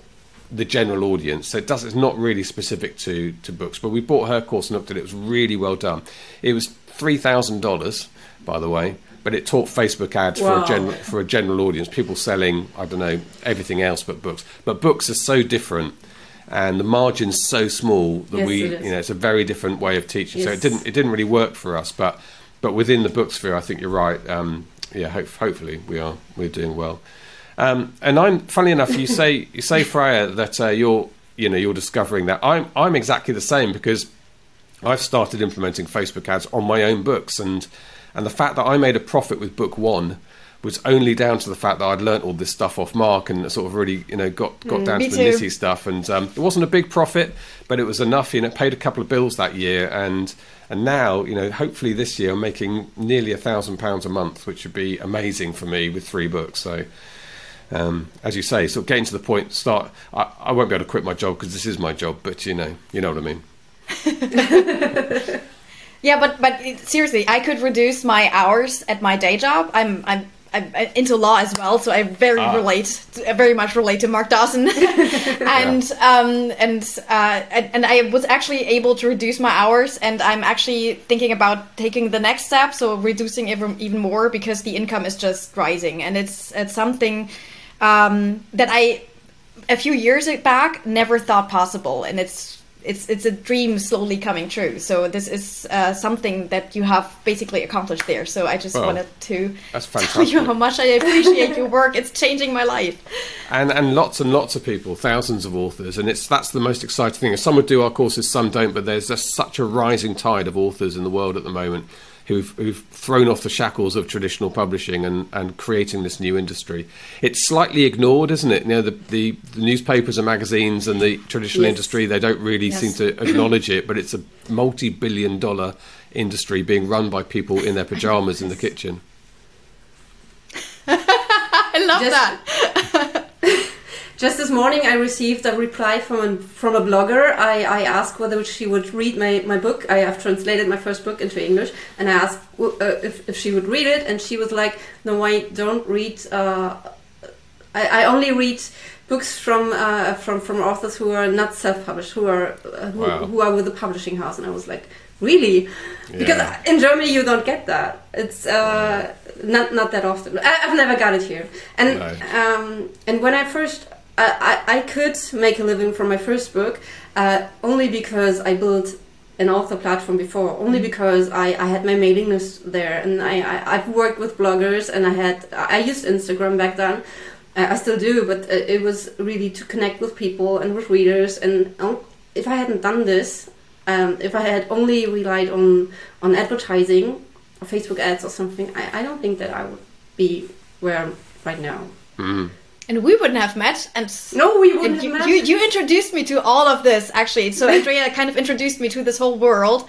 the general audience. So it does. It's not really specific to to books. But we bought her course and looked at it. It was really well done. It was three thousand dollars, by the way. But it taught Facebook ads for a general for a general audience, people selling I don't know everything else but books. But books are so different, and the margin's so small that Yes, we you know it's a very different way of teaching. So it didn't it didn't really work for us. But but within the book sphere, I think you're right. Um, yeah, hope, hopefully we are we're doing well. Um, and I'm funny enough, you say you say Freya that uh, you're you know you're discovering that I'm I'm exactly the same because I've started implementing Facebook ads on my own books, and and the fact that I made a profit with book one was only down to the fact that I'd learnt all this stuff off Mark and sort of really you know got got down Mm, me to the too. nitty stuff, and um, it wasn't a big profit, but it was enough. You know, it paid a couple of bills that year, and and now you know hopefully this year I'm making nearly a thousand pounds a month, which would be amazing for me with three books. So um, as you say, sort of getting to the point. Start. I, I won't be able to quit my job because this is my job, but you know, you know what I mean. Yeah, but but it- seriously, I could reduce my hours at my day job. I'm I'm. I'm into law as well, so I very Ah. relate, I very much relate to Mark Dawson, and um, and uh, and and I was actually able to reduce my hours, and I'm actually thinking about taking the next step, so reducing even even more because the income is just rising, and it's it's something um, that I a few years back never thought possible, and it's it's it's a dream slowly coming true. So this is uh, something that you have basically accomplished there. So I just Well, wanted to tell you how much I appreciate your work. It's changing my life. and and lots and lots of people, thousands of authors, and it's that's the most exciting thing. Some would do our courses, some don't, but there's just such a rising tide of authors in the world at the moment who've who've thrown off the shackles of traditional publishing and and creating this new industry. It's slightly ignored, isn't it? You know, the the, the newspapers and magazines and the traditional Yes. industry they don't really Yes. seem to acknowledge it, but it's a multi-billion dollar industry being run by people in their pajamas in the kitchen. I love Just- that. Just this morning, I received a reply from a, from a blogger. I, I asked whether she would read my, my book. I have translated my first book into English, and I asked uh, if, if she would read it, and she was like, "No, I don't read. Uh, I, I only read books from uh, from from authors who are not self-published, who are uh, who, Wow. who are with a publishing house." And I was like, "Really?" Because in Germany you don't get that. It's uh, not not that often. I, I've never got it here. And No. um, and when I first I, I, I could make a living from my first book uh, only because I built an author platform before. Only because I, I had my mailing list there, and I, I I've worked with bloggers, and I had I used Instagram back then. Uh, I still do, but uh, it was really to connect with people and with readers. And um, if I hadn't done this, um, if I had only relied on on advertising, or Facebook ads or something, I, I don't think that I would be where I'm right now. Mm. And we wouldn't have met. And No, we wouldn't you, have met. you, you introduced me to all of this actually. So Andrea kind of introduced me to this whole world,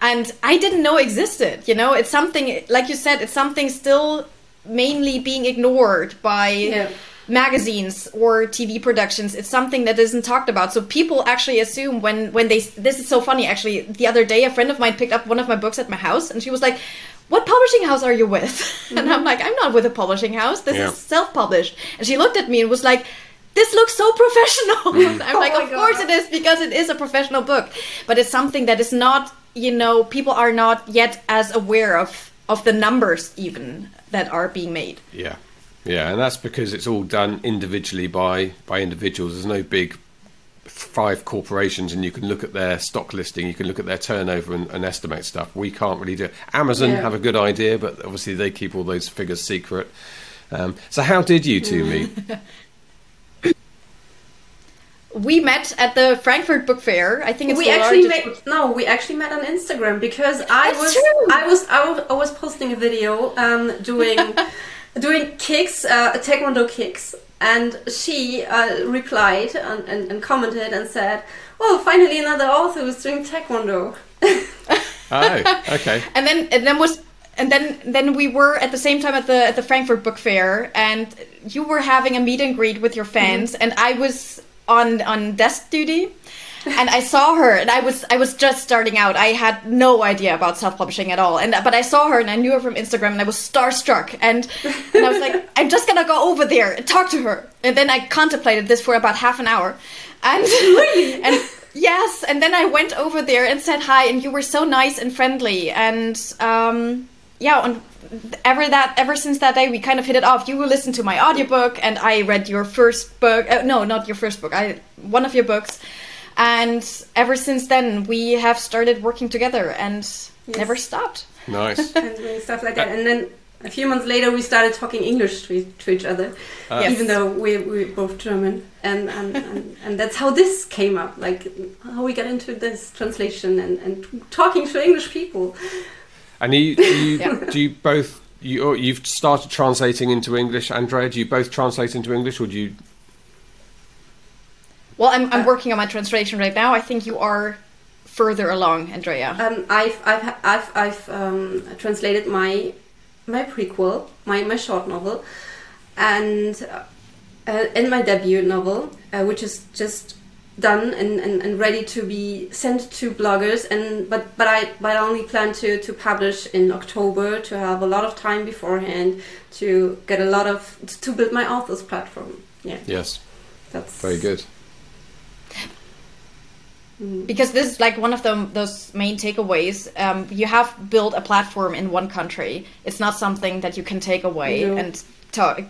and I didn't know existed. You know, it's something like you said. It's something still mainly being ignored by Yeah. magazines or TV productions. It's something that isn't talked about. So people actually assume when when they this is so funny actually. The other day, a friend of mine picked up one of my books at my house, and she was like. What publishing house are you with? And I'm mm-hmm. like, I'm not with a publishing house. This Yeah. is self-published. And she looked at me and was like, this looks so professional. Mm-hmm. I'm like, Oh my of course it is because it is a professional book, but it's something that is not, you know, people are not yet as aware of of the numbers even that are being made. Yeah, yeah, and that's because it's all done individually by by individuals. There's no big five corporations, and you can look at their stock listing, you can look at their turnover and, and estimate stuff. We can't really do. it. Amazon Yeah. have a good idea, but obviously they keep all those figures secret. Um, so how did you two meet? We met at the Frankfurt Book Fair. I think it's we the actually largest met book- no we actually met on instagram because i was. I was i was i was posting a video um doing doing kicks uh taekwondo kicks and she uh, replied and, and, and commented and said well finally another author who's doing taekwondo oh, okay. and then and then was and then then we were at the same time at the at the Frankfurt Book Fair, and you were having a meet and greet with your fans, and I was on on desk duty. And I saw her, and I was I was just starting out. I had no idea about self publishing at all, and but I saw her, and I knew her from Instagram, and I was starstruck, and and I was like, I'm just gonna go over there and talk to her, and then I contemplated this for about half an hour, and and yes, and then I went over there and said hi, and you were so nice and friendly, and um, yeah, and ever that ever since that day we kind of hit it off. You listened to my audiobook, and I read your first book. Uh, no, not your first book. I one of your books, and ever since then we have started working together and never stopped. Nice. and doing stuff like that uh, and then a few months later we started talking english to, to each other. Uh, yes. even though we, we were both german and and, and and that's how this came up like how we got into this translation and, and talking to english people And you, you Yeah. do you both you you've started translating into English, Andrea? Do you both translate into English, or do you? Well, I'm I'm working on my translation right now. I think you are further along, Andrea. Um, I've I've I've, I've um, translated my my prequel, my my short novel, and uh, and my debut novel, uh, which is just done and, and, and ready to be sent to bloggers. And but but I but I only plan to to publish in October to have a lot of time beforehand to get a lot of to build my authors platform. Yeah, Yes, that's very good. Because this is like one of the, those main takeaways. Um, you have built a platform in one country. It's not something that you can take away No. and talk,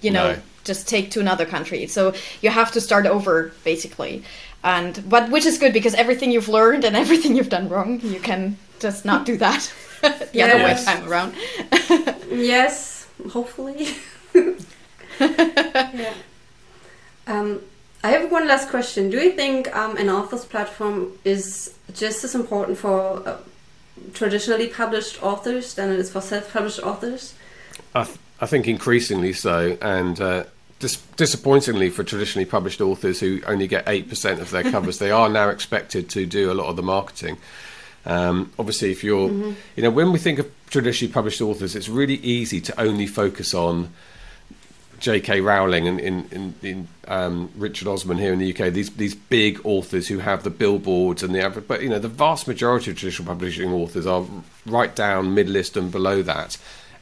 you know, No. just take to another country. So you have to start over, basically. And but which is good because everything you've learned and everything you've done wrong, you can just not do that the other way Yes. time around. Yes, hopefully. yeah. Um, I have one last question. Do you think um, an author's platform is just as important for uh, traditionally published authors than it is for self-published authors? I, th- I think increasingly so, and uh, dis- disappointingly for traditionally published authors who only get eight percent of their covers, they are now expected to do a lot of the marketing. Um, obviously, if you're, you know, when we think of traditionally published authors, it's really easy to only focus on J.K. Rowling and in, in, in um, Richard Osman here in the UK, these these big authors who have the billboards and the but you know the vast majority of traditional publishing authors are right down mid list and below that,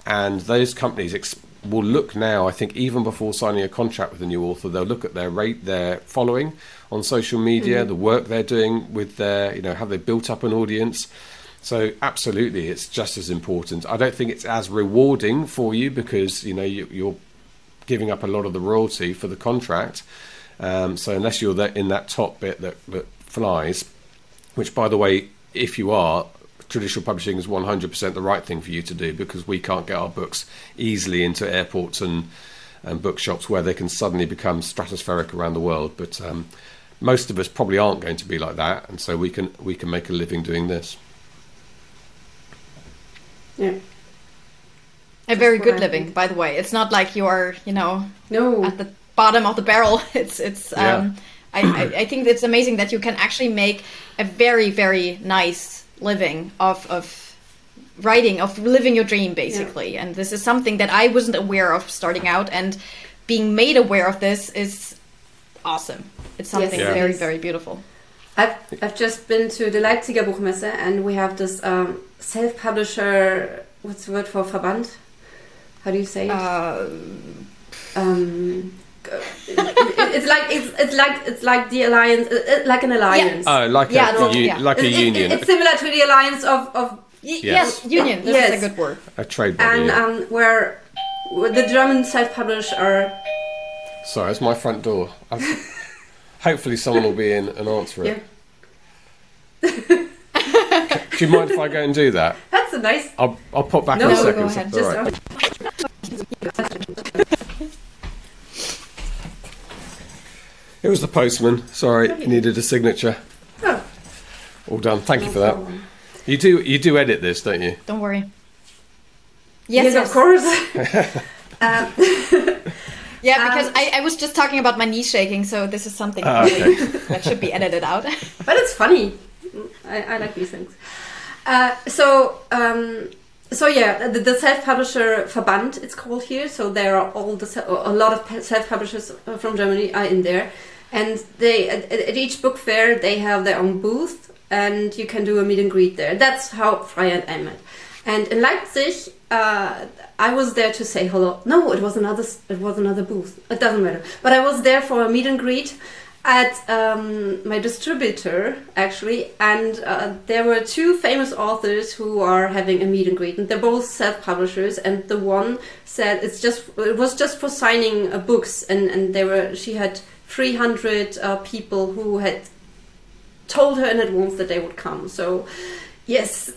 and those companies ex- will look now. I think even before signing a contract with a new author, they'll look at their rate, their following on social media, the work they're doing with their, you know, have they built up an audience. So absolutely, it's just as important. I don't think it's as rewarding for you because you know you, you're giving up a lot of the royalty for the contract. Um, so unless you're in that top bit that, that flies, which by the way, if you are, traditional publishing is 100% the right thing for you to do because we can't get our books easily into airports and, and bookshops where they can suddenly become stratospheric around the world. But um, most of us probably aren't going to be like that, and so we can we can make a living doing this. Yeah. A very good I living, think. by the way. It's not like you're, you know, No. at the bottom of the barrel. It's it's. Yeah. Um, I, I I think it's amazing that you can actually make a very very nice living of of writing of living your dream basically. And this is something that I wasn't aware of starting out, and being made aware of this is awesome. It's something Yeah. very very beautiful. I've, I've just been to the Leipziger Buchmesse and we have this um, self-publisher, what's the word for Verband? How do you say it? Uh, um, it's like it's, it's like it's like the alliance, uh, uh, like an alliance. Oh, like Yeah, a, well, u- yeah. like a It- it- union, it's similar to the alliance of, of y- Yes. yes. union. This Yes. is a good word. a trade body. and yeah. um, where, where the German self-published are. Sorry, it's my front door. Hopefully, someone will be in and answer it. Do you mind if I go and do that? that's a nice. I'll, I'll pop back no, in a no, second. Go ahead. Just, right. it was the postman. Sorry, needed a signature. Oh. All done. Thank no you for that. You do you do edit this, don't you? Don't worry. Yes, yes, yes. of course. um. Yeah, because um, I, I, was just talking about my knee shaking, so this is something ah, okay. that should be edited out. but it's funny. I, I like these things. Uh, so, um, so yeah, the, the self-publisher Verband it's called here. So there are all the a lot of self-publishers from Germany are in there, and they at, at each book fair they have their own booth, and you can do a meet and greet there. That's how and I met. And in Leipzig, uh, I was there to say hello. No, it was another. It was another booth. It doesn't matter. But I was there for a meet and greet at um, my distributor actually, and uh, there were two famous authors who are having a meet and greet, and they're both self-publishers. And the one said it's just it was just for signing uh, books, and and there were she had 300 uh, people who had told her in advance that they would come. So yes,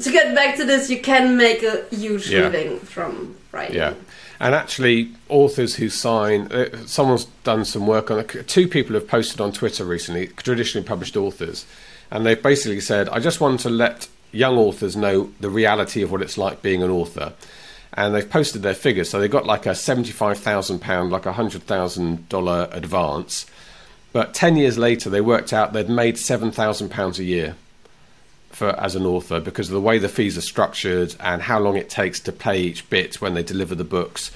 to get back to this, you can make a huge Yeah. living from writing. Yeah. And actually, authors who sign, uh, someone's done some work on it. Two people have posted on Twitter recently, traditionally published authors, and they've basically said, I just want to let young authors know the reality of what it's like being an author. And they've posted their figures. So they got like a £75,000, like a $100,000 advance. But 10 years later, they worked out they'd made £7,000 a year for as an author because of the way the fees are structured and how long it takes to pay each bit when they deliver the books.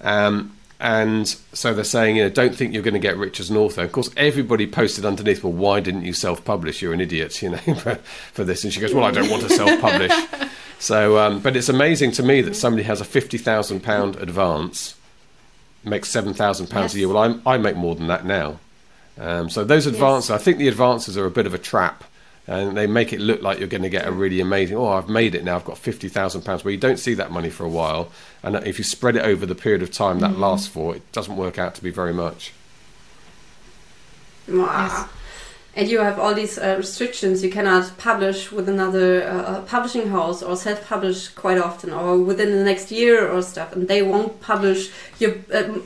Um, and so they're saying, you know, don't think you're going to get rich as an author. Of course, everybody posted underneath, well, why didn't you self-publish? You're an idiot, you know, for, for this. And she goes, well, I don't want to self-publish. so, um, but it's amazing to me that somebody has a fifty thousand pound advance, makes seven thousand pounds a year. Well, I'm, I make more than that now. Um, so those advances, I think the advances are a bit of a trap, and they make it look like you're going to get a really amazing. Oh, I've made it now. I've got fifty thousand pounds. Well, you don't see that money for a while, and if you spread it over the period of time that lasts for, it doesn't work out to be very much. Wow. And you have all these uh, restrictions. You cannot publish with another uh, publishing house or self-publish quite often, or within the next year or stuff. And they won't publish your um,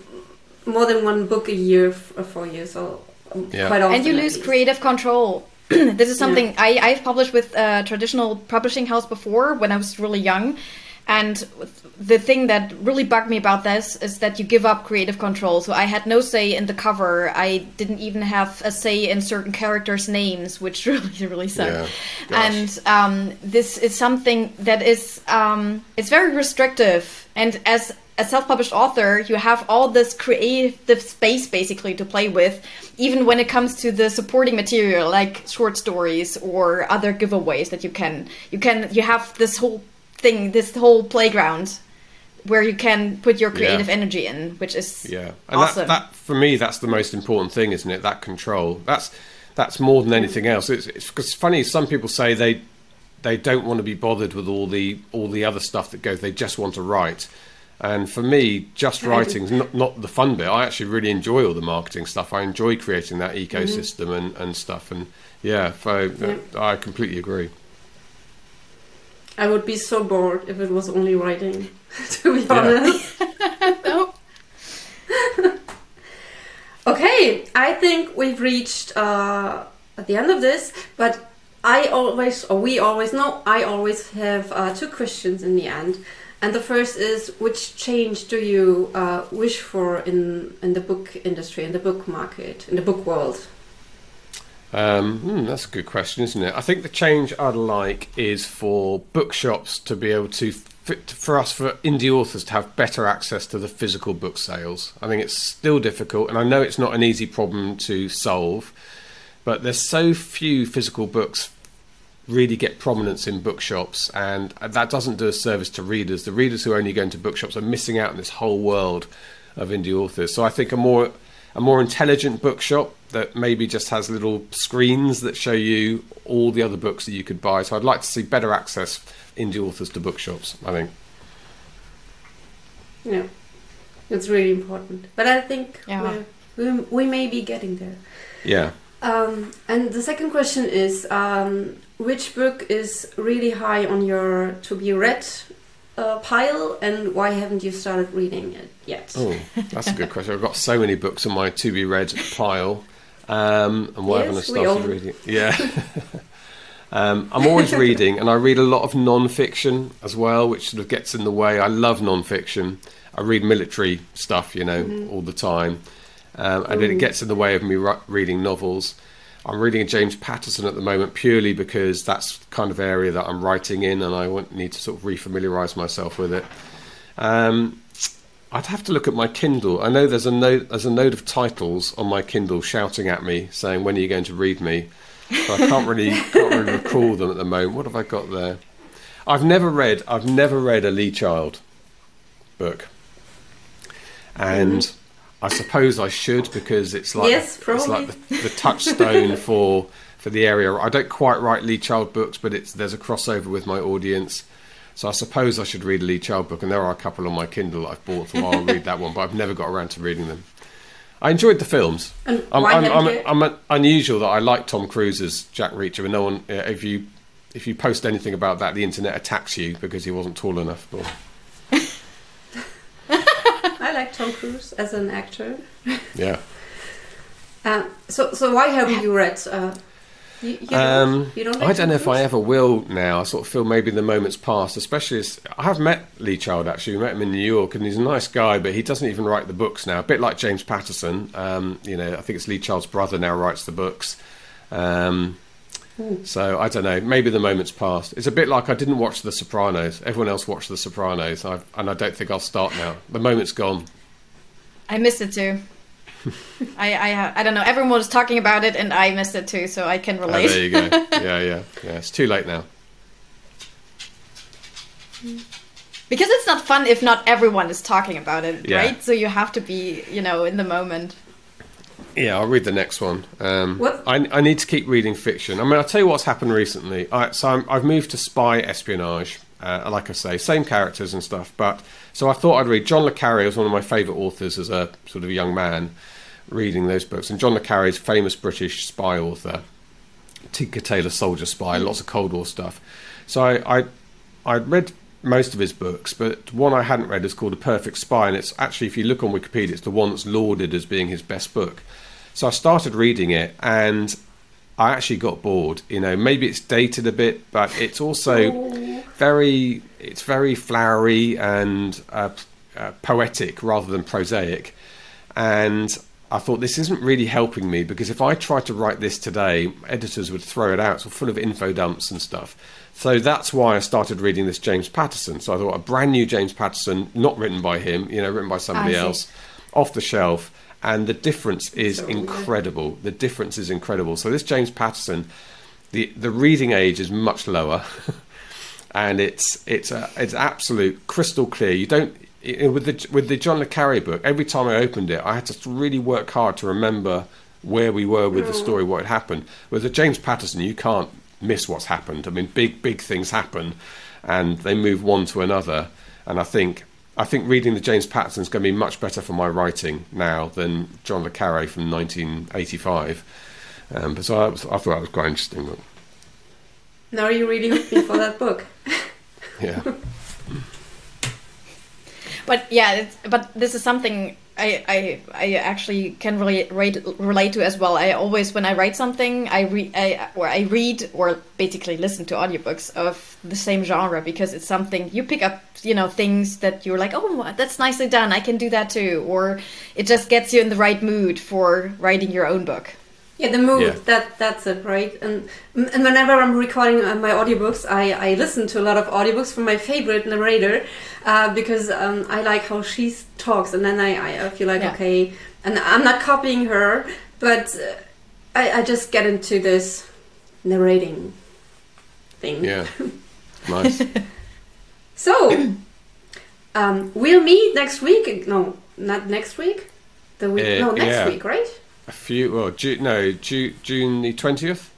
more than one book a year f- for you. So um, Yeah. quite often. and you lose creative control. this is something I, I've published with a traditional publishing house before when I was really young. And the thing that really bugged me about this is that you give up creative control. So I had no say in the cover. I didn't even have a say in certain characters' names, which really, really sucked. Yeah. And um, this is something that is um, it's very restrictive. And as a self-published author, you have all this creative space basically to play with, even when it comes to the supporting material like short stories or other giveaways that you can you can you have this whole thing, this whole playground where you can put your creative Yeah. energy in, which is Yeah, and awesome. that, that for me, that's the most important thing, isn't it? That control. That's that's more than anything mm. else. It's it's, it's funny. Some people say they they don't want to be bothered with all the all the other stuff that goes. They just want to write. And for me, just I do. writing's not not the fun bit. I actually really enjoy all the marketing stuff. I enjoy creating that ecosystem and, and stuff. And yeah, so Yeah. I completely agree. I would be so bored if it was only writing. to be honest. no. Okay, I think we've reached uh, at the end of this, but I always, or we always, no, I always have uh, two questions in the end. And the first is, which change do you uh, wish for in, in the book industry, in the book market, in the book world? Um, hmm, that's a good question, isn't it? I think the change I'd like is for bookshops to be able to, for us, for indie authors to have better access to the physical book sales. I think it's still difficult, and I know it's not an easy problem to solve, but there's so few physical books really get prominence in bookshops, and that doesn't do a service to readers. The readers who are only going to bookshops are missing out on this whole world of indie authors. So I think a more a more intelligent bookshop that maybe just has little screens that show you all the other books that you could buy. So I'd like to see better access indie authors to bookshops. I think. Yeah, it's really important. But I think Yeah. we're, we, we may be getting there. Yeah. Um, and the second question is um, which book is really high on your to be read uh, pile, and why haven't you started reading it yet? Oh, that's a good question. I've got so many books on my to be read pile, um, and why haven't I Yes, all started do. reading? Yeah. um, I'm always reading, and I read a lot of non-fiction as well, which sort of gets in the way. I love non-fiction. I read military stuff, you know, Mm-hmm. all the time, um, and it gets in the way of me reading novels. I'm reading James Patterson at the moment purely because that's the kind of area that I'm writing in, and I want, need to sort of refamiliarise myself with it. Um, I'd have to look at my Kindle. I know there's a note there's a note of titles on my Kindle shouting at me saying when are you going to read me. So I can't really can't really recall them at the moment. What have I got there? I've never read I've never read a Lee Child book, and I suppose I should because it's like Yes, it's like the, the touchstone for for the area. I don't quite write Lee Child books, but it's there's a crossover with my audience. So I suppose I should read a Lee Child book, and there are a couple on my Kindle that I've bought, so I'll read that one. But I've never got around to reading them. I enjoyed the films. And I'm, I'm, I'm, I'm, unusual that I like Tom Cruise as Jack Reacher, but no one, if you if you post anything about that, the internet attacks you because he wasn't tall enough. Or, I like Tom Cruise as an actor. yeah. Um, so, so why haven't you read? Uh, you, you, don't, Um, you don't. I don't know if I ever will now. I sort of feel maybe the moment's passed, especially as I have met Lee Child actually. We met him in New York, and he's a nice guy, but he doesn't even write the books now. A bit like James Patterson. Um, you know, I think it's Lee Child's brother now writes the books. Um, so I don't know. Maybe the moment's passed. It's a bit like I didn't watch The Sopranos. Everyone else watched The Sopranos, i and I don't think I'll start now. The moment's gone. I missed it too. I, I I don't know. Everyone was talking about it, and I missed it too, so I can Oh, relate. there you go. Yeah, yeah, yeah. It's too late now. because it's not fun if not everyone is talking about it, Yeah. right? So you have to be, you know, in the moment. Yeah, I'll read the next one. Um, What? I, I need to keep reading fiction. I mean, I'll tell you what's happened recently. I, so I'm, I've moved to spy espionage, uh, like I say, same characters and stuff. But so I thought I'd read John le Carre was one of my favourite authors as a sort of young man, reading those books. And John le Carre is famous British spy author, Tinker Tailor Soldier Spy, lots of Cold War stuff. So I, I I'd read most of his books, but one I hadn't read is called A Perfect Spy, and it's actually, if you look on Wikipedia, it's the one that's lauded as being his best book. So I started reading it, and I actually got bored. You know, maybe it's dated a bit, but it's also very, it's very flowery and uh, uh, poetic rather than prosaic. And I thought this isn't really helping me because if I tried to write this today, editors would throw it out. It's full of info dumps and stuff. So that's why I started reading this James Patterson. So I thought a brand new James Patterson, not written by him, you know, written by somebody else, off the shelf. And the difference is So weird. incredible. The difference is incredible. So this James Patterson, the the reading age is much lower, and it's it's a, it's absolute crystal clear. You don't i- with the with the John le Carre book. Every time I opened it, I had to really work hard to remember where we were with the story, what had happened. With the James Patterson, you can't miss what's happened. I mean, big big things happen, and they move one to another. And I think I think reading the James Patterson is going to be much better for my writing now than John le Carre from 1985. Um, but so I, I thought that was quite interesting. Now you really me for that book. yeah. But yeah, it's, but this is something I, I I actually can really relate relate to as well. I always when I write something, I read I, or I read or basically listen to audiobooks of the same genre because it's something you pick up, you know, things that you're like, oh, that's nicely done. I can do that too, or it just gets you in the right mood for writing your own book. Yeah, the mood. Yeah. That that's it, right? And and whenever I'm recording uh, my audiobooks, I I listen to a lot of audiobooks from my favorite narrator uh, because um, I like how she talks, and then I I feel like Yeah. okay, and I'm not copying her, but uh, I I just get into this narrating thing. Yeah. Nice. So um, we'll meet next week. No, not next week. The week. Uh, no, next yeah. week, right? A few. Well, Ju- no, Ju- June the twentieth.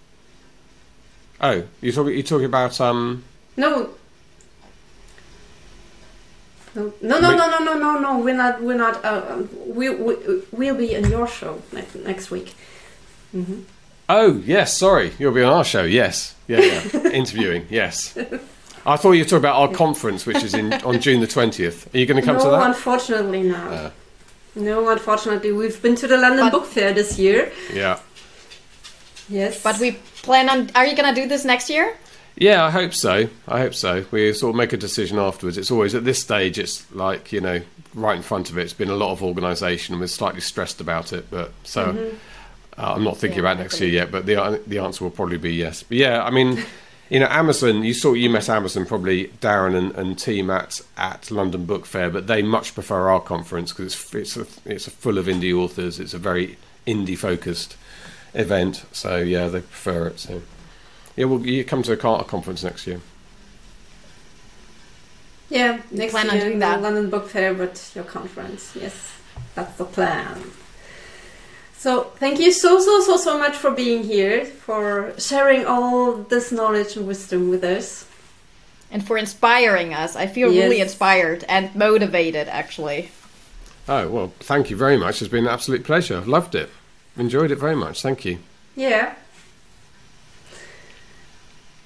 Oh, you talking? You talking about um? No. No, no, no, no, no, no, no, no. We're not. We're not. Uh, um, we, we we'll be in your show next next week. hmm Oh yes, sorry, you'll be on our show. Yes, yeah, yeah. interviewing. Yes. I thought you were talking about our conference, which is in on June the twentieth. Are you going to come no, to that? No unfortunately, no. Uh. no, unfortunately, we've been to the London But- Book Fair this year. Yeah. Yes, But we plan on. Are you gonna do this next year? Yeah, I hope so. I hope so. We sort of make a decision afterwards. It's always at this stage. It's like you know, right in front of it. It's been a lot of organisation, and we're slightly stressed about it. But so uh, I'm not thinking Yeah, about next year yet. But the the answer will probably be yes. But yeah, I mean, you know, Amazon. You saw you met Amazon probably Darren and, and team at at London Book Fair, but they much prefer our conference because it's it's a, it's a full of indie authors. It's a very indie focused event. So yeah, they prefer it. So. Yeah, well, you come to a Carter conference next year. yeah, next plan on year doing that. London Book Fair, but your conference. Yes, that's the plan. So thank you so so so so much for being here, for sharing all this knowledge and wisdom with us. And for inspiring us, I feel Yes. really inspired and motivated. Actually, Oh, well, thank you very much. It's been an absolute pleasure. I've loved it. Enjoyed it very much. Thank you. Yeah.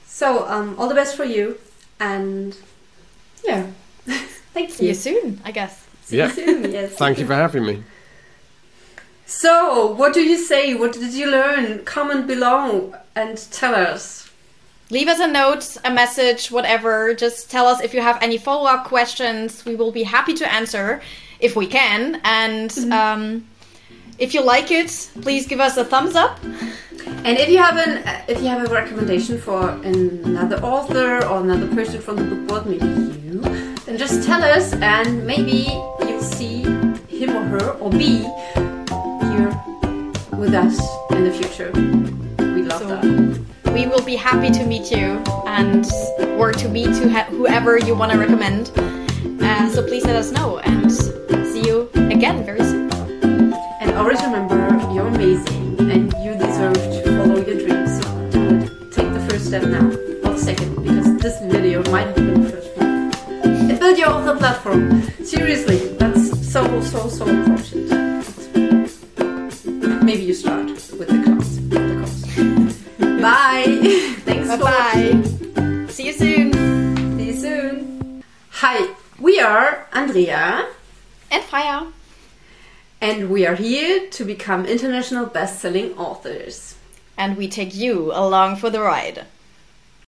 So um, all the best for you, and yeah, thank you. see you. you soon. I guess. See Yeah. you soon. Yes. Thank you for having me. So, what do you say? What did you learn? Comment below and tell us. Leave us a note, a message, whatever. Just tell us if you have any follow up questions. We will be happy to answer if we can. And um, if you like it, please give us a thumbs up. And if you have an, uh, if you have a recommendation for another author or another person from the book world, maybe you, then just tell us, and maybe you'll see him or her or be here with us in the future. We love So- that. We will be happy to meet you and or to meet to whoever you want to recommend. Uh, so please let us know and see you again very soon. And always remember, you're amazing, and you deserve to follow your dreams. So do it. Take the first step now, not the second, because this video might have been the first one. And build your author platform. Seriously, that's so so so important. You start with the class. The course. Bye. Thanks Bye for watching. bye. See you soon. See you soon. Hi, we are Andrea. And Freya. And we are here to become international best-selling authors. And we take you along for the ride.